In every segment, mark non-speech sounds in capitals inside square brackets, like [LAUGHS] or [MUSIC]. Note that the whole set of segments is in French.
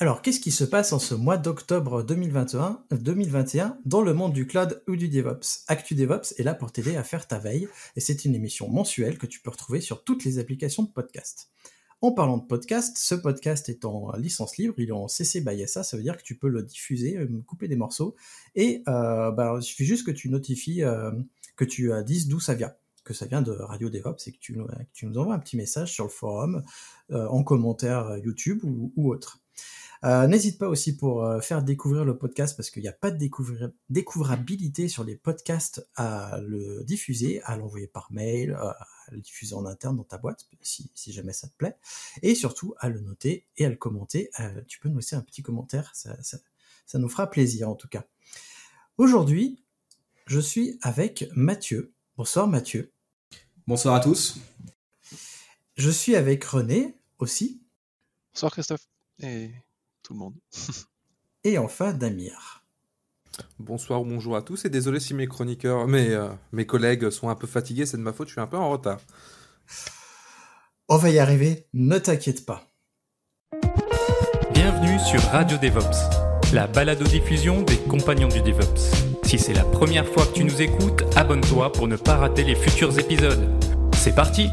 Alors, qu'est-ce qui se passe en ce mois d'octobre 2021, 2021 dans le monde du cloud ou du DevOps? Actu DevOps est là pour t'aider à faire ta veille et c'est une émission mensuelle que tu peux retrouver sur toutes les applications de podcast. En parlant de podcast, ce podcast est en licence libre, il est en CC by SA, ça veut dire que tu peux le diffuser, euh, couper des morceaux, et euh, bah, il suffit juste que tu notifies, euh, que tu euh, dises d'où ça vient, que ça vient de Radio DevOps, et que tu, nous envoies un petit message sur le forum, euh, en commentaire YouTube ou, ou autre. Euh, N'hésite pas aussi pour euh, faire découvrir le podcast parce qu'il n'y a pas de découvrir, découvrabilité sur les podcasts à le diffuser, à l'envoyer par mail, euh, à le diffuser en interne dans ta boîte si, si, jamais ça te plaît, et surtout à le noter et à le commenter. Euh, tu peux nous laisser un petit commentaire, ça, ça, ça nous fera plaisir en tout cas. Aujourd'hui, je suis avec Mathieu. Bonsoir Mathieu. Bonsoir à tous. Je suis avec René aussi. Bonsoir Christophe. Et tout le monde. [LAUGHS] et enfin Damir. Bonsoir ou bonjour à tous et désolé si mes chroniqueurs, mes, euh, mes collègues sont un peu fatigués, c'est de ma faute, je suis un peu en retard. On va y arriver, ne t'inquiète pas. Bienvenue sur Radio DevOps, la balado-diffusion des compagnons du DevOps. Si c'est la première fois que tu nous écoutes, abonne-toi pour ne pas rater les futurs épisodes. C'est parti!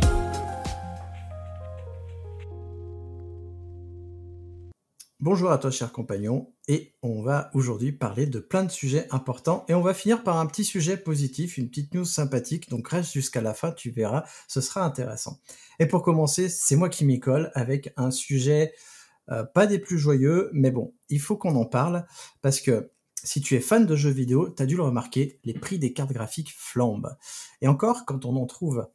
Bonjour à toi, chers compagnons, et on va aujourd'hui parler de plein de sujets importants, et on va finir par un petit sujet positif, une petite news sympathique, donc reste jusqu'à la fin, tu verras, ce sera intéressant. Et pour commencer, c'est moi qui m'y colle avec un sujet euh, pas des plus joyeux, mais bon, il faut qu'on en parle, parce que si tu es fan de jeux vidéo, tu as dû le remarquer, les prix des cartes graphiques flambent. Et encore, quand on en trouve.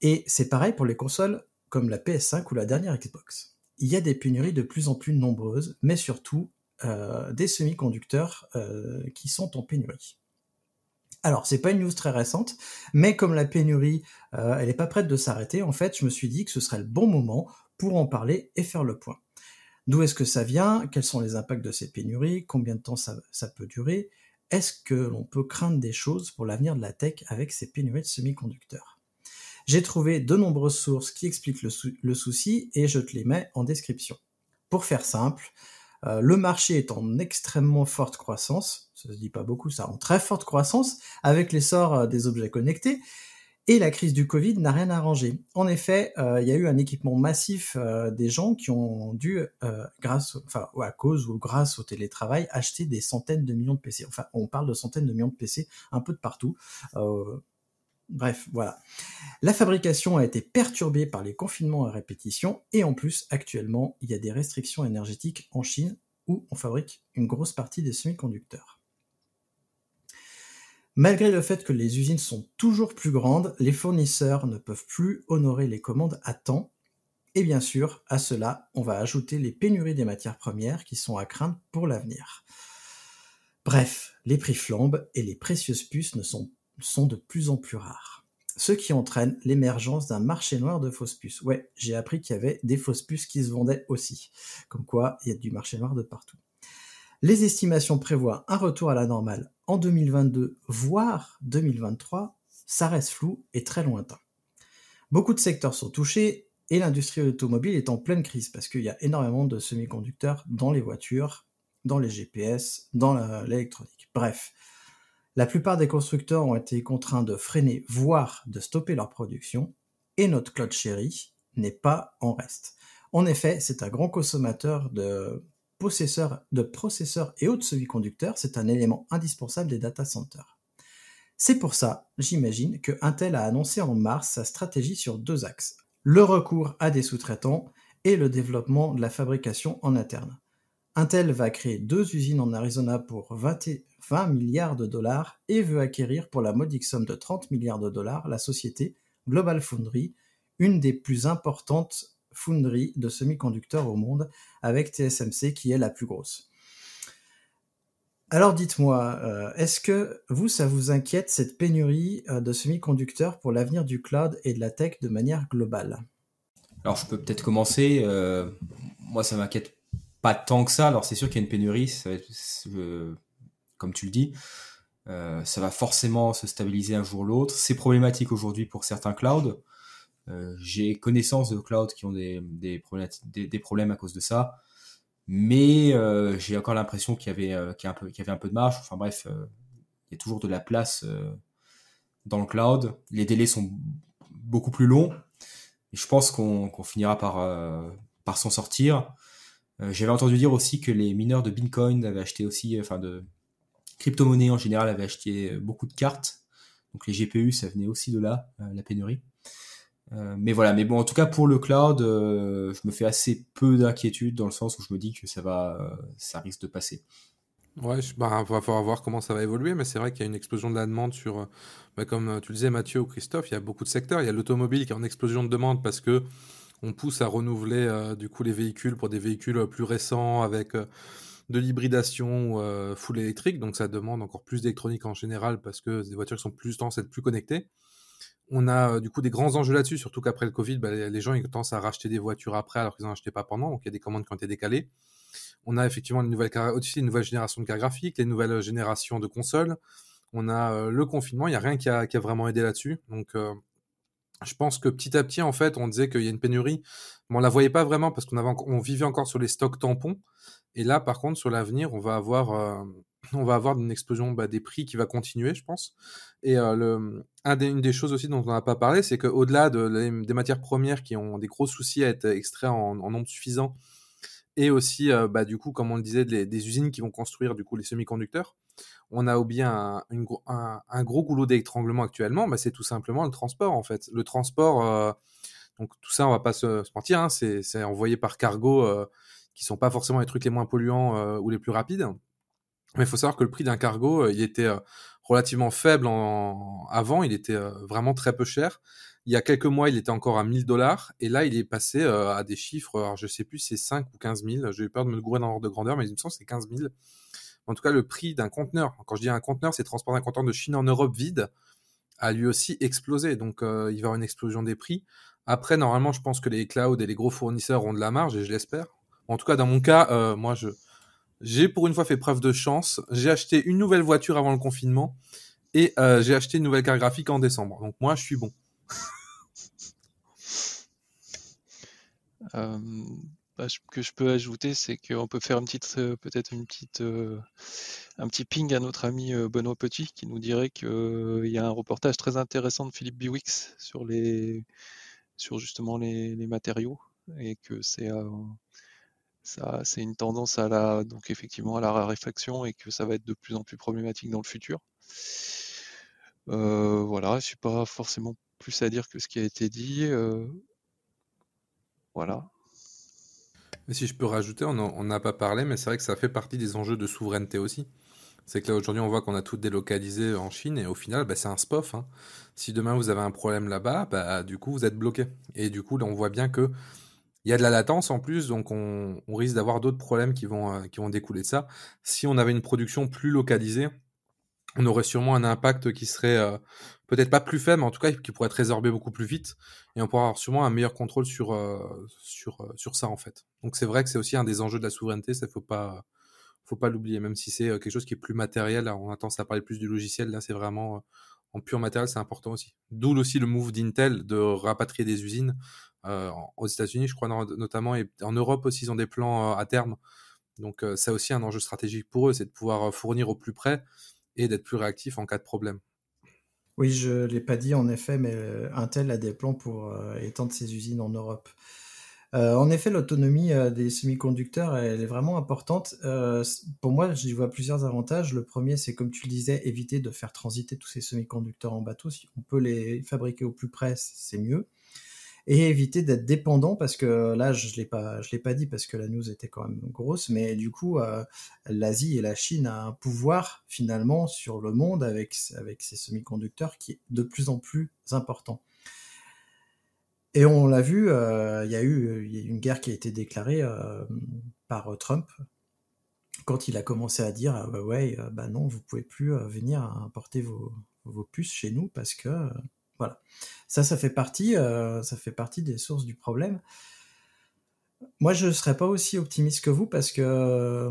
Et c'est pareil pour les consoles comme la PS5 ou la dernière Xbox il y a des pénuries de plus en plus nombreuses, mais surtout euh, des semi-conducteurs euh, qui sont en pénurie. Alors, c'est pas une news très récente, mais comme la pénurie, euh, elle n'est pas prête de s'arrêter, en fait, je me suis dit que ce serait le bon moment pour en parler et faire le point. D'où est-ce que ça vient? Quels sont les impacts de ces pénuries? Combien de temps ça, ça peut durer? Est-ce que l'on peut craindre des choses pour l'avenir de la tech avec ces pénuries de semi-conducteurs? J'ai trouvé de nombreuses sources qui expliquent le, sou le, souci et je te les mets en description. Pour faire simple, euh, le marché est en extrêmement forte croissance, ça se dit pas beaucoup ça, en très forte croissance avec l'essor euh, des objets connectés et la crise du Covid n'a rien arrangé. En effet, euh, il y a eu un équipement massif des gens qui ont dû, grâce, enfin, à cause ou grâce au télétravail, acheter des centaines de millions de PC. Enfin, on parle de centaines de millions de PC un peu de partout. Bref, voilà. La fabrication a été perturbée par les confinements à répétition et en plus, actuellement, il y a des restrictions énergétiques en Chine où on fabrique une grosse partie des semi-conducteurs. Malgré le fait que les usines sont toujours plus grandes, les fournisseurs ne peuvent plus honorer les commandes à temps. Et bien sûr, à cela, on va ajouter les pénuries des matières premières qui sont à craindre pour l'avenir. Bref, les prix flambent et les précieuses puces ne sont sont de plus en plus rares. Ce qui entraîne l'émergence d'un marché noir de fausses puces. Ouais, j'ai appris qu'il y avait des fausses puces qui se vendaient aussi. Comme quoi, il y a du marché noir de partout. Les estimations prévoient un retour à la normale en 2022, voire 2023. Ça reste flou et très lointain. Beaucoup de secteurs sont touchés et l'industrie automobile est en pleine crise parce qu'il y a énormément de semi-conducteurs dans les voitures, dans les GPS, dans l'électronique. Bref, la plupart des constructeurs ont été contraints de freiner, voire de stopper leur production, et notre cloud chéri n'est pas en reste. En effet, c'est un grand consommateur de processeurs, de processeurs et autres semi-conducteurs, c'est un élément indispensable des data centers. C'est pour ça, j'imagine, que Intel a annoncé en mars sa stratégie sur deux axes. Le recours à des sous-traitants et le développement de la fabrication en interne. Intel va créer deux usines en Arizona pour 20, 20 milliards de dollars et veut acquérir pour la modique somme de 30 milliards de dollars la société Global Foundry, une des plus importantes foundry de semi-conducteurs au monde, avec TSMC qui est la plus grosse. Alors dites-moi, euh, est-ce que vous, ça vous inquiète cette pénurie euh, de semi-conducteurs pour l'avenir du cloud et de la tech de manière globale? Alors je peux peut-être commencer. Euh, moi, ça m'inquiète pas tant que ça. Alors c'est sûr qu'il y a une pénurie, comme tu le dis. ça va forcément se stabiliser un jour ou l'autre. C'est problématique aujourd'hui pour certains clouds. J'ai connaissance de clouds qui ont des, problèmes à cause de ça mais euh, j'ai encore l'impression qu'il y avait euh, y, un peu, y avait un peu de marge. Enfin bref, euh, il y a toujours de la place dans le cloud. Les délais sont beaucoup plus longs. Et je pense qu'on finira par s'en sortir. J'avais entendu dire aussi que les mineurs de Bitcoin avaient acheté aussi, enfin de crypto-monnaies en général, avaient acheté beaucoup de cartes. Donc les GPU, ça venait aussi de là, la pénurie. Euh, mais voilà, mais bon, en tout cas pour le cloud, euh, je me fais assez peu d'inquiétude dans le sens où je me dis que ça va, euh, ça risque de passer. Ouais, je, bah, va falloir voir comment ça va évoluer, mais c'est vrai qu'il y a une explosion de la demande sur, bah, comme tu le disais Mathieu ou Christophe, il y a beaucoup de secteurs. Il y a l'automobile qui est en explosion de demande parce que on pousse à renouveler du coup les véhicules pour des véhicules plus récents avec de l'hybridation ou full électrique, donc ça demande encore plus d'électronique en général parce que des voitures qui sont plus tendance à être plus connectées. On a euh, du coup des grands enjeux là-dessus, surtout qu'après le Covid, bah, les gens ils tendent à racheter des voitures après alors qu'ils n'en achetaient pas pendant, donc il y a des commandes qui ont été décalées. On a effectivement une nouvelle, aussi une nouvelle génération de cartes graphiques, les nouvelles générations de consoles. On a euh, le confinement, il n'y a rien qui a, vraiment aidé là-dessus. Donc euh, je pense que petit à petit, en fait, on disait qu'il y a une pénurie, mais on la voyait pas vraiment parce qu'on vivait encore sur les stocks tampons. Et là, par contre, sur l'avenir, on va avoir [CLEARS THROAT] avoir une explosion bah, des prix qui va continuer, je pense. Et euh, des, une des choses aussi dont on n'a pas parlé, c'est qu'au-delà de, des matières premières qui ont des gros soucis à être extraits en, nombre suffisant, et aussi, euh, bah, du coup, comme on le disait, des, usines qui vont construire du coup les semi-conducteurs, on a oublié un, une, un, gros goulot d'étranglement actuellement, bah, c'est tout simplement le transport en fait. Le transport, euh, donc tout ça, on va pas se, mentir, hein, c'est envoyé par cargo qui sont pas forcément les trucs les moins polluants ou les plus rapides. Mais il faut savoir que le prix d'un cargo, euh, il était euh, relativement faible avant, il était euh, vraiment très peu cher. Il y a quelques mois, il était encore à 1000 dollars, et là, il est passé à des chiffres, alors je sais plus c'est 5 ou 15 000, j'ai eu peur de me gourer dans l'ordre de grandeur, mais il me semble que c'est 15 000. En tout cas, le prix d'un conteneur, quand je dis un conteneur, c'est transporter un conteneur de Chine en Europe vide, a lui aussi explosé. Donc, il va y avoir une explosion des prix. Après, normalement, je pense que les clouds et les gros fournisseurs ont de la marge, et je l'espère. En tout cas, dans mon cas, moi, je, j'ai pour une fois fait preuve de chance. J'ai acheté une nouvelle voiture avant le confinement et euh, j'ai acheté une nouvelle carte graphique en décembre. Donc moi, je suis bon. Euh, bah, que je peux ajouter, c'est qu'on peut faire une petite, euh, peut-être une petite, euh, un petit ping à notre ami Benoît Petit qui nous dirait qu'il y a un reportage très intéressant de Philippe Biwix sur les, sur justement les, les matériaux et que c'est ça, c'est une tendance à la, donc effectivement à la raréfaction et que ça va être de plus en plus problématique dans le futur. Euh, voilà, je suis pas forcément plus à dire que ce qui a été dit. Euh, voilà. Mais si je peux rajouter, on n'a pas parlé, mais c'est vrai que ça fait partie des enjeux de souveraineté aussi. C'est que là aujourd'hui on voit qu'on a tout délocalisé en Chine et au final bah, c'est un SPOF. Hein. Si demain vous avez un problème là-bas, bah, du coup vous êtes bloqué. Et du coup là on voit bien que il y a de la latence en plus, donc on, risque d'avoir d'autres problèmes euh, qui vont découler de ça. Si on avait une production plus localisée, on aurait sûrement un impact qui serait euh, peut-être pas plus faible, mais en tout cas qui pourrait être résorbé beaucoup plus vite, et on pourrait avoir sûrement un meilleur contrôle sur, euh, sur, ça en fait. Donc c'est vrai que c'est aussi un des enjeux de la souveraineté, ça faut pas faut pas l'oublier, même si c'est quelque chose qui est plus matériel. on a tendance à parler plus du logiciel, là c'est vraiment en pur matériel, c'est important aussi. D'où aussi le move d'Intel de rapatrier des usines euh, aux États-Unis, je crois notamment, et en Europe aussi, ils ont des plans euh, à terme. Donc, euh, c'est aussi un enjeu stratégique pour eux, c'est de pouvoir fournir au plus près et d'être plus réactif en cas de problème. Oui, je ne l'ai pas dit en effet, mais Intel a des plans pour étendre ses usines en Europe. en effet, l'autonomie des semi-conducteurs, elle est vraiment importante. pour moi, j'y vois plusieurs avantages. Le premier, c'est comme tu le disais, éviter de faire transiter tous ces semi-conducteurs en bateau. Si on peut les fabriquer au plus près, c'est mieux et éviter d'être dépendant parce que là je l'ai pas je l'ai pas dit parce que la news était quand même grosse mais du coup euh, l'Asie et la Chine a un pouvoir finalement sur le monde avec avec ces semi-conducteurs qui est de plus en plus important. Et on l'a vu, euh, il y a eu une guerre qui a été déclarée euh, par Trump quand il a commencé à dire ah, bah ouais, bah non, vous pouvez plus venir importer vos, vos puces chez nous parce que voilà. Ça, ça fait partie, ça fait partie des sources du problème. Moi, je ne serais pas aussi optimiste que vous parce que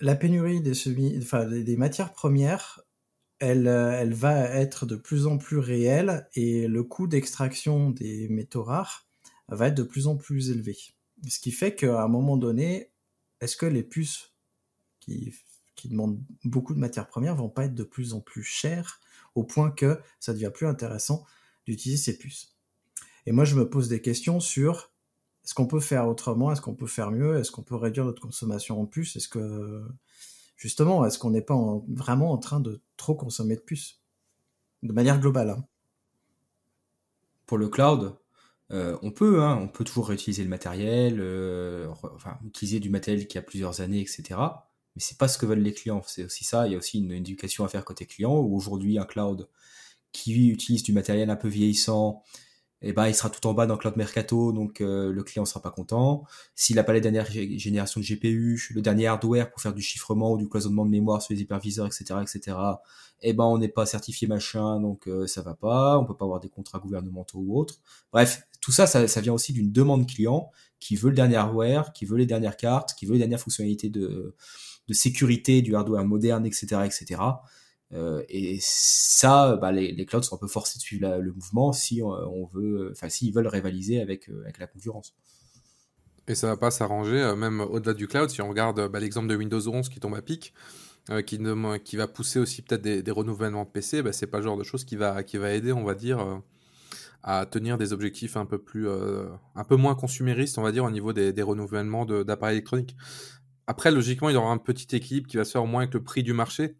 la pénurie des, matières premières, elle, elle, va être de plus en plus réelle et le coût d'extraction des métaux rares va être de plus en plus élevé. Ce qui fait qu'à un moment donné, est-ce que les puces qui, qui demandent beaucoup de matières premières vont pas être de plus en plus chères au point que ça devient plus intéressant d'utiliser ces puces Et moi, je me pose des questions sur est-ce qu'on peut faire autrement Est-ce qu'on peut faire mieux Est-ce qu'on peut réduire notre consommation en puces Est-ce que, justement, est-ce qu'on n'est pas vraiment en train de trop consommer de puces? De manière globale. Hein. Pour le cloud, euh, on peut, hein, on peut toujours réutiliser le matériel, euh, utiliser du matériel qui a plusieurs années, etc. Mais c'est pas ce que veulent les clients. C'est aussi ça. Il y a aussi une, éducation à faire côté client. Aujourd'hui, un cloud qui utilise du matériel un peu vieillissant, eh ben, il sera tout en bas dans Cloud Mercato, donc euh, le client sera pas content. S'il n'a pas les dernières générations de GPU, le dernier hardware pour faire du chiffrement ou du cloisonnement de mémoire sur les hyperviseurs, etc., etc., eh ben, on n'est pas certifié machin, donc euh, ça va pas. On peut pas avoir des contrats gouvernementaux ou autres. Bref, tout ça, ça vient aussi d'une demande client qui veut le dernier hardware, qui veut les dernières cartes, qui veut les dernières fonctionnalités de, de sécurité du hardware moderne, etc., etc. Euh, et ça, bah, les, clouds sont un peu forcés de suivre le mouvement si euh, on veut, enfin s'ils veulent rivaliser avec, euh, avec la concurrence. Et ça va pas s'arranger, même au-delà du cloud, si on regarde bah, l'exemple de Windows 11 qui tombe à pic, qui, qui, va pousser aussi peut-être des, renouvellements de PC, bah, c'est pas le genre de choses qui va, qui va aider, on va dire, à tenir des objectifs un peu plus, un peu moins consuméristes, on va dire, au niveau des renouvellements d'appareils électroniques. Après, logiquement, il y aura un petit équilibre qui va se faire au moins avec le prix du marché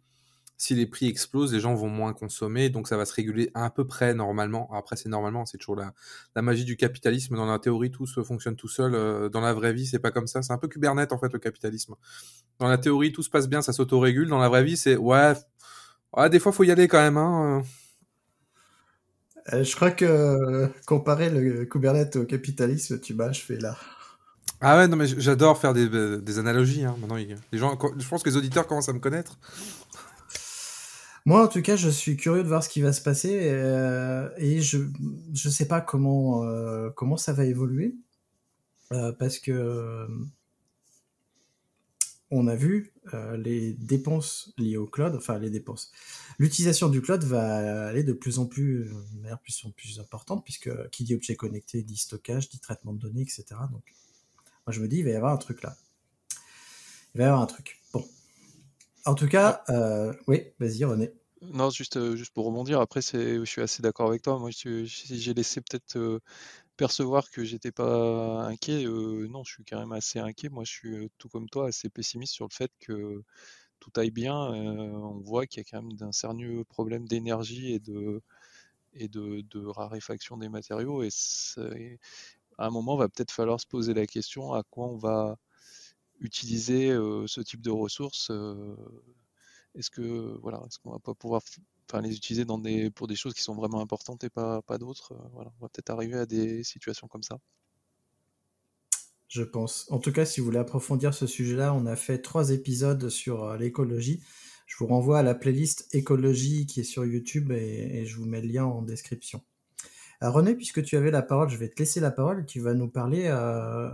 si les prix explosent, les gens vont moins consommer, donc ça va se réguler à, peu près normalement. Après, c'est normalement, c'est toujours la, magie du capitalisme. Dans la théorie, tout se fonctionne tout seul. Euh, dans la vraie vie, c'est pas comme ça. C'est un peu Kubernetes, en fait, le capitalisme. Dans la théorie, tout se passe bien, ça s'autorégule. Dans la vraie vie, c'est ouais, des fois, faut y aller quand même. Hein. Euh, je crois que comparer le Kubernetes au capitalisme, tu m'as achevé là. Ah ouais, non mais j'adore faire des, des analogies. Hein. Maintenant, les gens, je pense que les auditeurs commencent à me connaître. Moi, en tout cas, je suis curieux de voir ce qui va se passer euh, et je je sais pas comment euh, comment ça va évoluer euh, parce que euh, on a vu euh, les dépenses liées au cloud, enfin les dépenses. L'utilisation du cloud va aller de plus en plus, de manière plus en plus importante puisque qui dit objet connecté dit stockage, dit traitement de données, etc. Donc, moi je me dis il va y avoir un truc là. Il va y avoir un truc. Bon, en tout cas, euh, oui, vas-y René. Non, juste, euh, juste pour rebondir, après, je suis assez d'accord avec toi. Moi, si j'ai laissé peut-être euh, percevoir que j'étais pas inquiet, non, je suis quand même assez inquiet. Moi, je suis tout comme toi, assez pessimiste sur le fait que tout aille bien. on voit qu'il y a quand même un sérieux problème d'énergie et de, et de, de raréfaction des matériaux. Et à un moment, va peut-être falloir se poser la question à quoi on va utiliser ce type de ressources Est-ce que voilà, est-ce qu'on va pas pouvoir enfin, les utiliser dans des, pour des choses qui sont vraiment importantes et pas, pas d'autres Voilà, on va peut-être arriver à des situations comme ça. Je pense. En tout cas, si vous voulez approfondir ce sujet-là, on a fait trois épisodes sur l'écologie. Je vous renvoie à la playlist écologie qui est sur YouTube et, je vous mets le lien en description. René, puisque tu avais la parole, je vais te laisser la parole tu vas nous parler euh,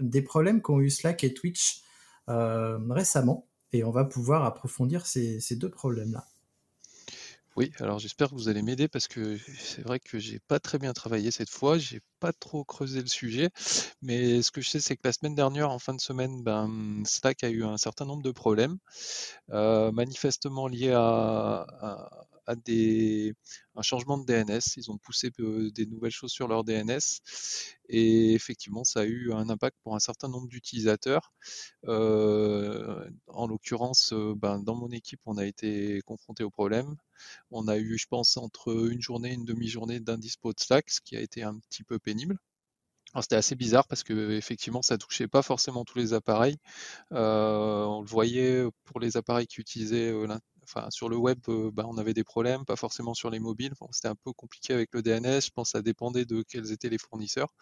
des problèmes qu'ont eu Slack et Twitch euh, récemment. Et on va pouvoir approfondir ces, deux problèmes-là. Oui, alors j'espère que vous allez m'aider parce que c'est vrai que j'ai pas très bien travaillé cette fois, j'ai pas trop creusé le sujet, mais ce que je sais c'est que la semaine dernière, en fin de semaine, ben, Slack a eu un certain nombre de problèmes, euh, manifestement liés à des, un changement de DNS. Ils ont poussé euh, des nouvelles choses sur leur DNS et effectivement, ça a eu un impact pour un certain nombre d'utilisateurs. Euh, en l'occurrence, euh, ben, dans mon équipe, on a été confronté au problème. On a eu, je pense, entre une journée et une demi-journée d'indispo de Slack, ce qui a été un petit peu pénible. C'était assez bizarre parce que effectivement ça touchait pas forcément tous les appareils. on le voyait pour les appareils qui utilisaient sur le web, bah, on avait des problèmes, pas forcément sur les mobiles. c'était un peu compliqué avec le DNS. Je pense que ça dépendait de quels étaient les fournisseurs.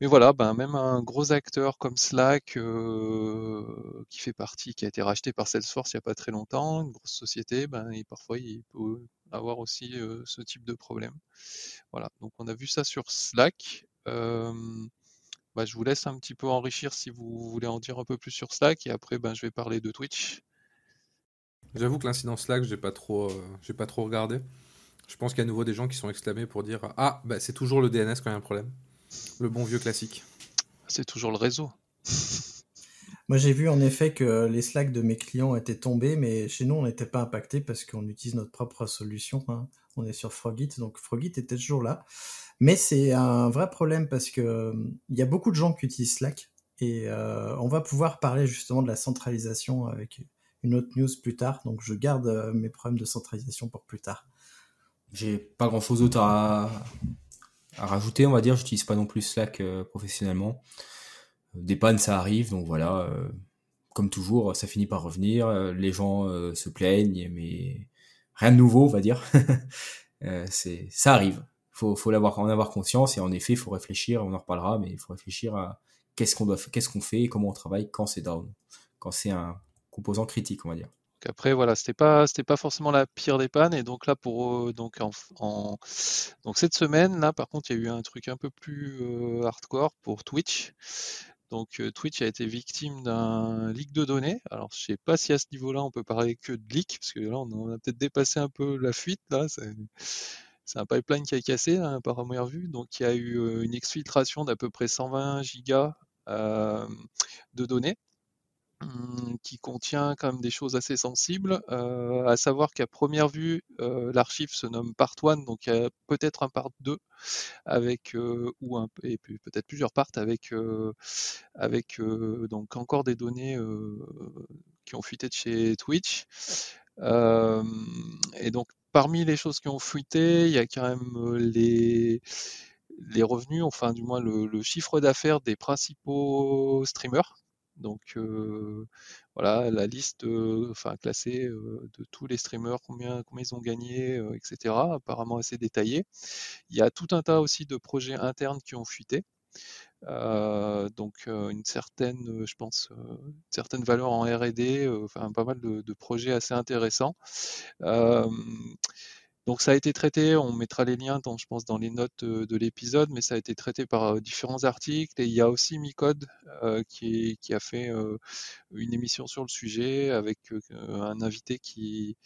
Mais voilà, ben même un gros acteur comme Slack, qui fait partie, qui a été racheté par Salesforce il n'y a pas très longtemps, une grosse société, ben, parfois il peut avoir aussi ce type de problème. Voilà, donc on a vu ça sur Slack. Bah, je vous laisse un petit peu enrichir si vous voulez en dire un peu plus sur Slack, et après ben, je vais parler de Twitch. J'avoue que l'incident Slack, j'ai pas trop, j'ai pas trop regardé. Je pense qu'il y a à nouveau des gens qui sont exclamés pour dire ah bah c'est toujours le DNS quand il y a un problème. Le bon vieux classique. C'est toujours le réseau. [LAUGHS] Moi, j'ai vu en effet que les Slack de mes clients étaient tombés, mais chez nous, on n'était pas impacté parce qu'on utilise notre propre solution. Hein. On est sur Frogit, donc Frogit était toujours là. Mais c'est un vrai problème parce que il y a beaucoup de gens qui utilisent Slack et euh, on va pouvoir parler justement de la centralisation avec une autre news plus tard. Donc, je garde euh, mes problèmes de centralisation pour plus tard. J'ai pas grand chose d'autre à, rajouter, on va dire. J'utilise pas non plus Slack euh, professionnellement. Des pannes, ça arrive, donc voilà. Euh, comme toujours, ça finit par revenir. Euh, les gens se plaignent, mais rien de nouveau, on va dire. [LAUGHS] c'est, ça arrive. Faut, faut l'avoir, en avoir conscience et en effet, il faut réfléchir. On en reparlera, mais il faut réfléchir à qu'est-ce qu'on doit, qu'est-ce qu'on fait, comment on travaille quand c'est down, quand c'est un composant critique, on va dire après voilà, c'était pas c'était pas forcément la pire des pannes et donc là pour euh, donc en, donc cette semaine là par contre il y a eu un truc un peu plus euh, hardcore pour Twitch. Donc euh, Twitch a été victime d'un leak de données. Alors je sais pas si à ce niveau-là on peut parler que de leak parce que là on a peut-être dépassé un peu la fuite là. C'est un pipeline qui a cassé par première vue. Donc il y a eu une exfiltration d'à peu près 120 gigas de données. Hum, qui contient quand même des choses assez sensibles, euh, à savoir qu'à première vue, euh, l'archive se nomme part 1, donc il y a peut-être un part 2 avec euh, ou un et peut-être plusieurs parts avec avec donc encore des données qui ont fuité de chez Twitch. et donc parmi les choses qui ont fuité, il y a quand même les les revenus, enfin du moins le, le chiffre d'affaires des principaux streamers donc voilà, la liste enfin, classée de tous les streamers, combien, combien ils ont gagné, etc. Apparemment assez détaillé. Il y a tout un tas aussi de projets internes qui ont fuité. donc une certaine, je pense, certaine valeur en R&D, enfin pas mal de, projets assez intéressants. Donc ça a été traité, on mettra les liens dans, je pense dans les notes de, l'épisode, mais ça a été traité par différents articles et il y a aussi Micode qui, a fait une émission sur le sujet avec un invité qui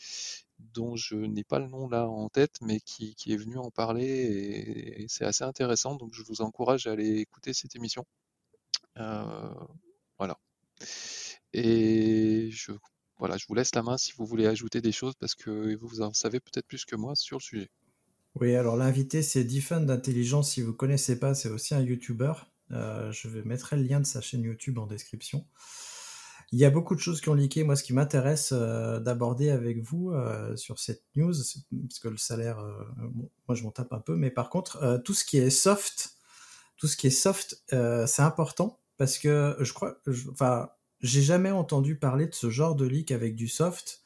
dont je n'ai pas le nom là en tête, mais qui, est venu en parler et, c'est assez intéressant. Donc je vous encourage à aller écouter cette émission. voilà. Et je voilà, je vous laisse la main si vous voulez ajouter des choses parce que vous en savez peut-être plus que moi sur le sujet. Oui, alors l'invité c'est Diffun d'Intelligence. Si vous ne connaissez pas, c'est aussi un YouTuber. Euh, je vais mettre le lien de sa chaîne YouTube en description. Il y a beaucoup de choses qui ont leaké. Moi, ce qui m'intéresse euh, d'aborder avec vous euh, sur cette news, parce que le salaire, moi je m'en tape un peu, mais par contre, tout ce qui est soft, tout ce qui est soft, c'est important parce que je crois, enfin, j'ai jamais entendu parler de ce genre de leak avec du soft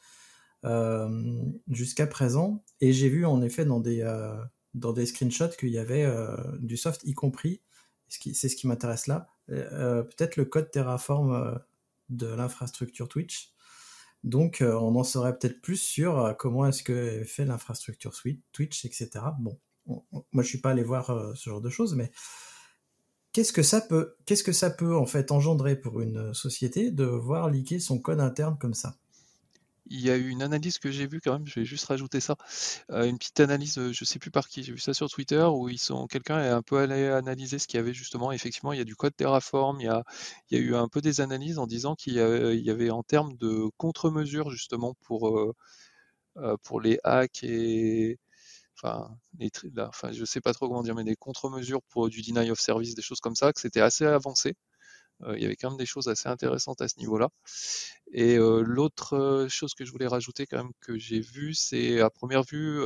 euh, jusqu'à présent. Et j'ai vu en effet dans des, euh, dans des screenshots qu'il y avait euh, du soft, y compris, c'est ce qui m'intéresse là, peut-être le code Terraform de l'infrastructure Twitch. Donc on en saurait peut-être plus sur comment est-ce que fait l'infrastructure Twitch, etc. Bon, moi je suis pas allé voir ce genre de choses, mais qu'est-ce que ça peut, qu'est-ce que ça peut en fait engendrer pour une société de voir liquer son code interne comme ça? Il y a eu une analyse que j'ai vue quand même, je vais juste rajouter ça, euh, une petite analyse, euh, je sais plus par qui, j'ai vu ça sur Twitter où ils sont, quelqu'un est un peu allé analyser ce qu'il y avait justement. Effectivement, il y a du code Terraform, il y a, il y a eu un peu des analyses en disant qu'il y, avait en termes de contre-mesures justement pour euh, pour les hacks et enfin, les, enfin, je sais pas trop comment dire, mais des contre-mesures pour du deny of service, des choses comme ça, que c'était assez avancé. Euh, il y avait quand même des choses assez intéressantes à ce niveau-là. Et euh, l'autre euh, chose que je voulais rajouter quand même que j'ai vu, c'est à première vue,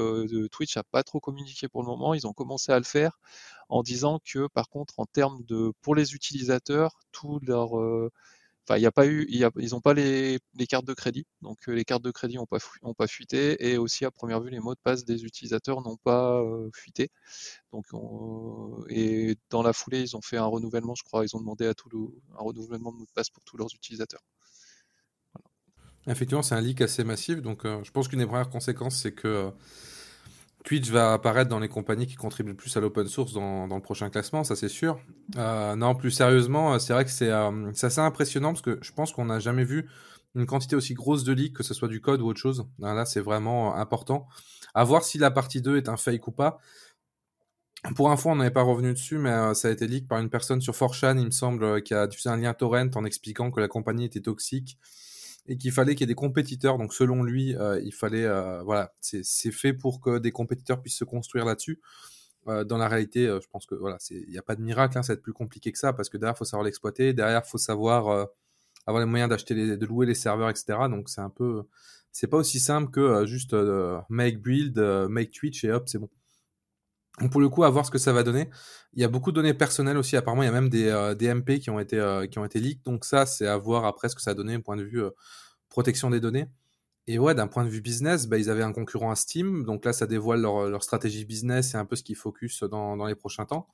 Twitch a pas trop communiqué pour le moment. Ils ont commencé à le faire en disant que par contre, en termes de pour les utilisateurs, tout leur Enfin, il y a pas eu, ils n'ont pas les, cartes de crédit, donc les cartes de crédit n'ont pas, ont pas fuité, et aussi à première vue, les mots de passe des utilisateurs n'ont pas fuité. Donc, et dans la foulée, ils ont fait un renouvellement, je crois, ils ont demandé à tout le, un renouvellement de mots de passe pour tous leurs utilisateurs. Effectivement, c'est un leak assez massif, donc je pense qu'une des premières conséquences, c'est que Twitch va apparaître dans les compagnies qui contribuent le plus à l'open source dans, le prochain classement, ça c'est sûr. Euh, non, plus sérieusement, euh, c'est vrai que euh, c'est assez impressionnant parce que je pense qu'on n'a jamais vu une quantité aussi grosse de leaks, que ce soit du code ou autre chose. Là, c'est vraiment important. À voir si la partie 2 est un fake ou pas. Pour info, on n'avait pas revenu dessus, mais ça a été leak par une personne sur 4chan, il me semble, qui a diffusé un lien torrent en expliquant que la compagnie était toxique et qu'il fallait qu'il y ait des compétiteurs. Donc selon lui, euh, il fallait, euh, voilà, c'est fait pour que des compétiteurs puissent se construire là-dessus. Euh, dans la réalité, je pense que voilà, il n'y a pas de miracle, hein, ça va être plus compliqué que ça parce que derrière, faut savoir l'exploiter, derrière, faut savoir avoir les moyens d'acheter, de louer les serveurs, etc. Donc c'est un peu, c'est pas aussi simple que juste make build, make Twitch et hop, c'est bon. Pour le coup, à voir ce que ça va donner. Il y a beaucoup de données personnelles aussi. Apparemment, il y a même des, euh, MP qui ont été euh, leaks. Donc ça, c'est à voir après ce que ça a donné d'un point de vue euh, protection des données. Et ouais, d'un point de vue business, bah, ils avaient un concurrent à Steam. Donc là, ça dévoile leur, stratégie business et un peu ce qu'ils focus dans, dans les prochains temps.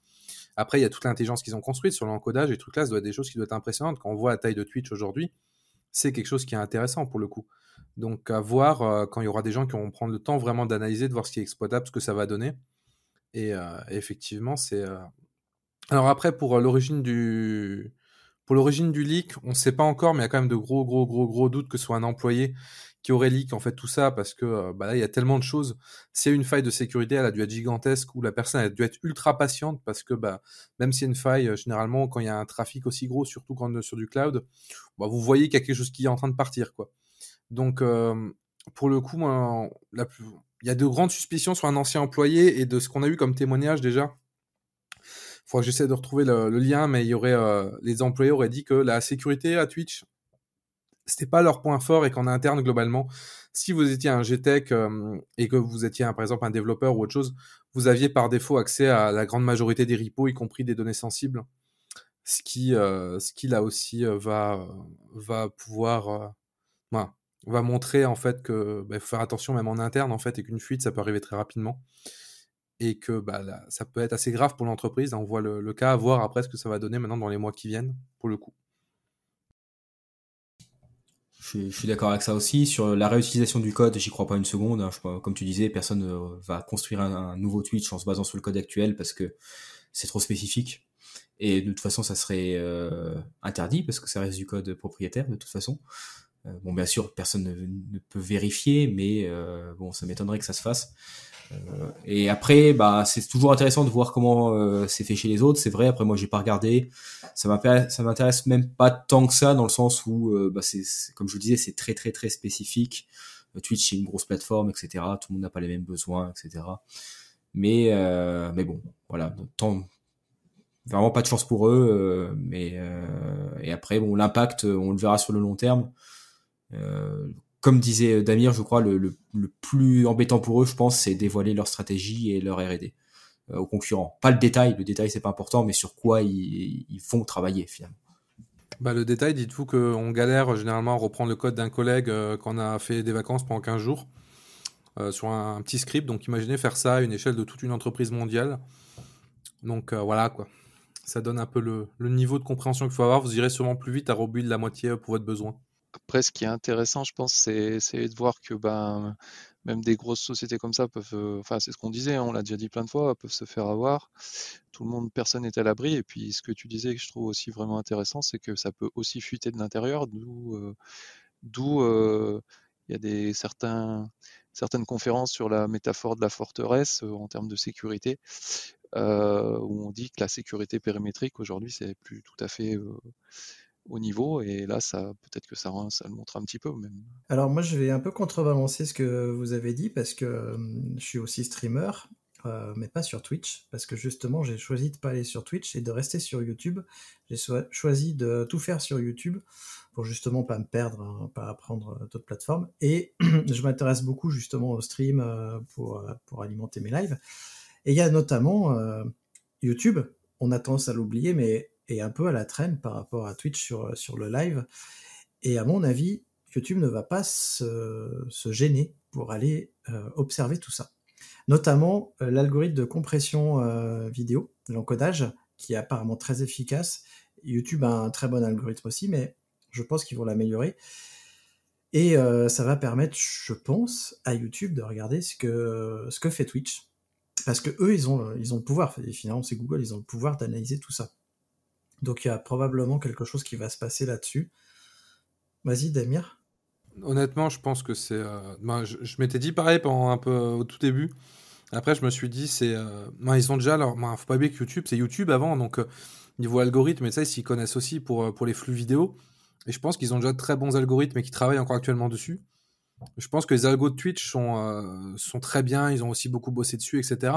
Après, il y a toute l'intelligence qu'ils ont construite sur l'encodage et tout là. Ça doit être des choses qui doivent être impressionnantes. Quand on voit la taille de Twitch aujourd'hui, c'est quelque chose qui est intéressant pour le coup. Donc à voir quand il y aura des gens qui vont prendre le temps vraiment d'analyser, de voir ce qui est exploitable, ce que ça va donner. Et effectivement, c'est. Alors après, pour l'origine du pour l'origine du leak, on ne sait pas encore, mais il y a quand même de gros, gros, gros, gros doutes que ce soit un employé qui aurait leak en fait tout ça parce que bah là il y a tellement de choses. S'il y a une faille de sécurité, elle a dû être gigantesque ou la personne a dû être ultra patiente parce que bah même s'il y a une faille, généralement quand il y a un trafic aussi gros, surtout quand sur du cloud, bah, vous voyez qu'il y a quelque chose qui est en train de partir quoi. Donc pour le coup, moi, la plus, il y a de grandes suspicions sur un ancien employé et de ce qu'on a eu comme témoignage déjà. Il faudra que j'essaie de retrouver le, lien, mais euh, les employés auraient dit que la sécurité à Twitch, c'était pas leur point fort et qu'en interne, globalement, si vous étiez un GTech euh, et que vous étiez, par exemple, un développeur ou autre chose, vous aviez par défaut accès à la grande majorité des repos, y compris des données sensibles. Ce qui, euh, là aussi va, va pouvoir, va montrer en fait que bah, faut faire attention même en interne en fait et qu'une fuite ça peut arriver très rapidement et que bah, ça peut être assez grave pour l'entreprise. On voit le, cas, à voir après ce que ça va donner maintenant dans les mois qui viennent pour le coup. Je suis, d'accord avec ça aussi. Sur la réutilisation du code, j'y crois pas une seconde. Hein. comme tu disais, personne ne va construire un, nouveau Twitch en se basant sur le code actuel parce que c'est trop spécifique. Et de toute façon, ça serait euh, interdit parce que ça reste du code propriétaire de toute façon. Euh, bon, bien sûr, personne ne, peut vérifier, mais euh, bon, ça m'étonnerait que ça se fasse. Euh, et après, bah, c'est toujours intéressant de voir comment c'est fait chez les autres. C'est vrai. Après, moi, j'ai pas regardé. Ça m'intéresse, même pas tant que ça, dans le sens où, bah, c'est, comme je vous disais, c'est très, très, très spécifique. Twitch, c'est une grosse plateforme, etc. Tout le monde n'a pas les mêmes besoins, etc. Mais, mais bon, voilà. Tant, vraiment pas de chance pour eux. mais et après, bon, l'impact, on le verra sur le long terme. Euh, comme disait Damir, je crois, le, plus embêtant pour eux, je pense, c'est dévoiler leur stratégie et leur R&D euh, aux concurrents. Pas le détail, le détail c'est pas important, mais sur quoi ils, font travailler finalement. Bah, le détail, dites-vous qu'on galère généralement à reprendre le code d'un collègue euh, quand on a fait des vacances pendant 15 jours sur un, petit script. Donc imaginez faire ça à une échelle de toute une entreprise mondiale. Donc voilà quoi. Ça donne un peu le, le niveau de compréhension qu'il faut avoir. Vous irez sûrement plus vite à rebuild la moitié pour votre besoin. Après, ce qui est intéressant, je pense, c'est de voir que ben, même des grosses sociétés comme ça peuvent, euh, enfin, c'est ce qu'on disait, hein, on l'a déjà dit plein de fois, peuvent se faire avoir. Tout le monde, personne n'est à l'abri. Et puis, ce que tu disais, que je trouve aussi vraiment intéressant, c'est que ça peut aussi fuiter de l'intérieur, d'où, euh, euh, il y a des certaines conférences sur la métaphore de la forteresse en termes de sécurité, où on dit que la sécurité périmétrique aujourd'hui, c'est plus tout à fait au niveau et là ça peut-être que ça, le montre un petit peu même. Alors moi je vais un peu contrebalancer ce que vous avez dit parce que je suis aussi streamer euh, mais pas sur Twitch parce que justement j'ai choisi de pas aller sur Twitch et de rester sur YouTube. J'ai choisi de tout faire sur YouTube pour justement pas me perdre, hein, pas apprendre d'autres plateformes et [CLEARS THROAT] je m'intéresse beaucoup justement au stream euh, euh, pour alimenter mes lives. Et il y a notamment YouTube, on a tendance à l'oublier mais est un peu à la traîne par rapport à Twitch sur, sur le live. Et à mon avis, YouTube ne va pas se, gêner pour aller euh, observer tout ça. Notamment euh, l'algorithme de compression euh, vidéo, l'encodage, qui est apparemment très efficace. YouTube a un très bon algorithme aussi, mais je pense qu'ils vont l'améliorer. Et ça va permettre, je pense, à YouTube de regarder ce que, ce que fait Twitch. Parce que eux, ils ont, ils ont le pouvoir, finalement, c'est Google, ils ont le pouvoir d'analyser tout ça. Donc il y a probablement quelque chose qui va se passer là-dessus. Vas-y, Damir. Honnêtement, je pense que c'est. Euh, ben, je, m'étais dit pareil pendant un peu au tout début. Après, je me suis dit, c'est. Euh, ben, ils ont déjà leur. Ben, faut pas oublier que YouTube, c'est YouTube avant, donc euh, niveau algorithme, et ça, ils s'y connaissent aussi pour, pour les flux vidéo. Et je pense qu'ils ont déjà de très bons algorithmes et qui travaillent encore actuellement dessus. Je pense que les algos de Twitch sont, sont très bien, ils ont aussi beaucoup bossé dessus, etc.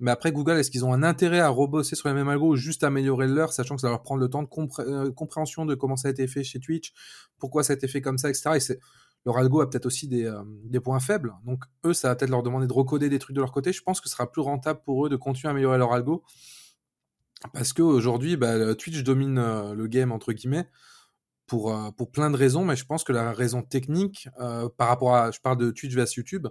Mais après, Google, est-ce qu'ils ont un intérêt à rebosser sur les mêmes algos ou juste améliorer leur, sachant que ça va leur prendre le temps de euh, compréhension de comment ça a été fait chez Twitch, pourquoi ça a été fait comme ça, etc. Et leur algo a peut-être aussi des, euh, des, points faibles. Donc, eux, ça va peut-être leur demander de recoder des trucs de leur côté. Je pense que ce sera plus rentable pour eux de continuer à améliorer leur algo. Parce qu'aujourd'hui, bah, Twitch domine euh, le game, entre guillemets, pour, pour plein de raisons. Mais je pense que la raison technique, par rapport à. Je parle de Twitch vs YouTube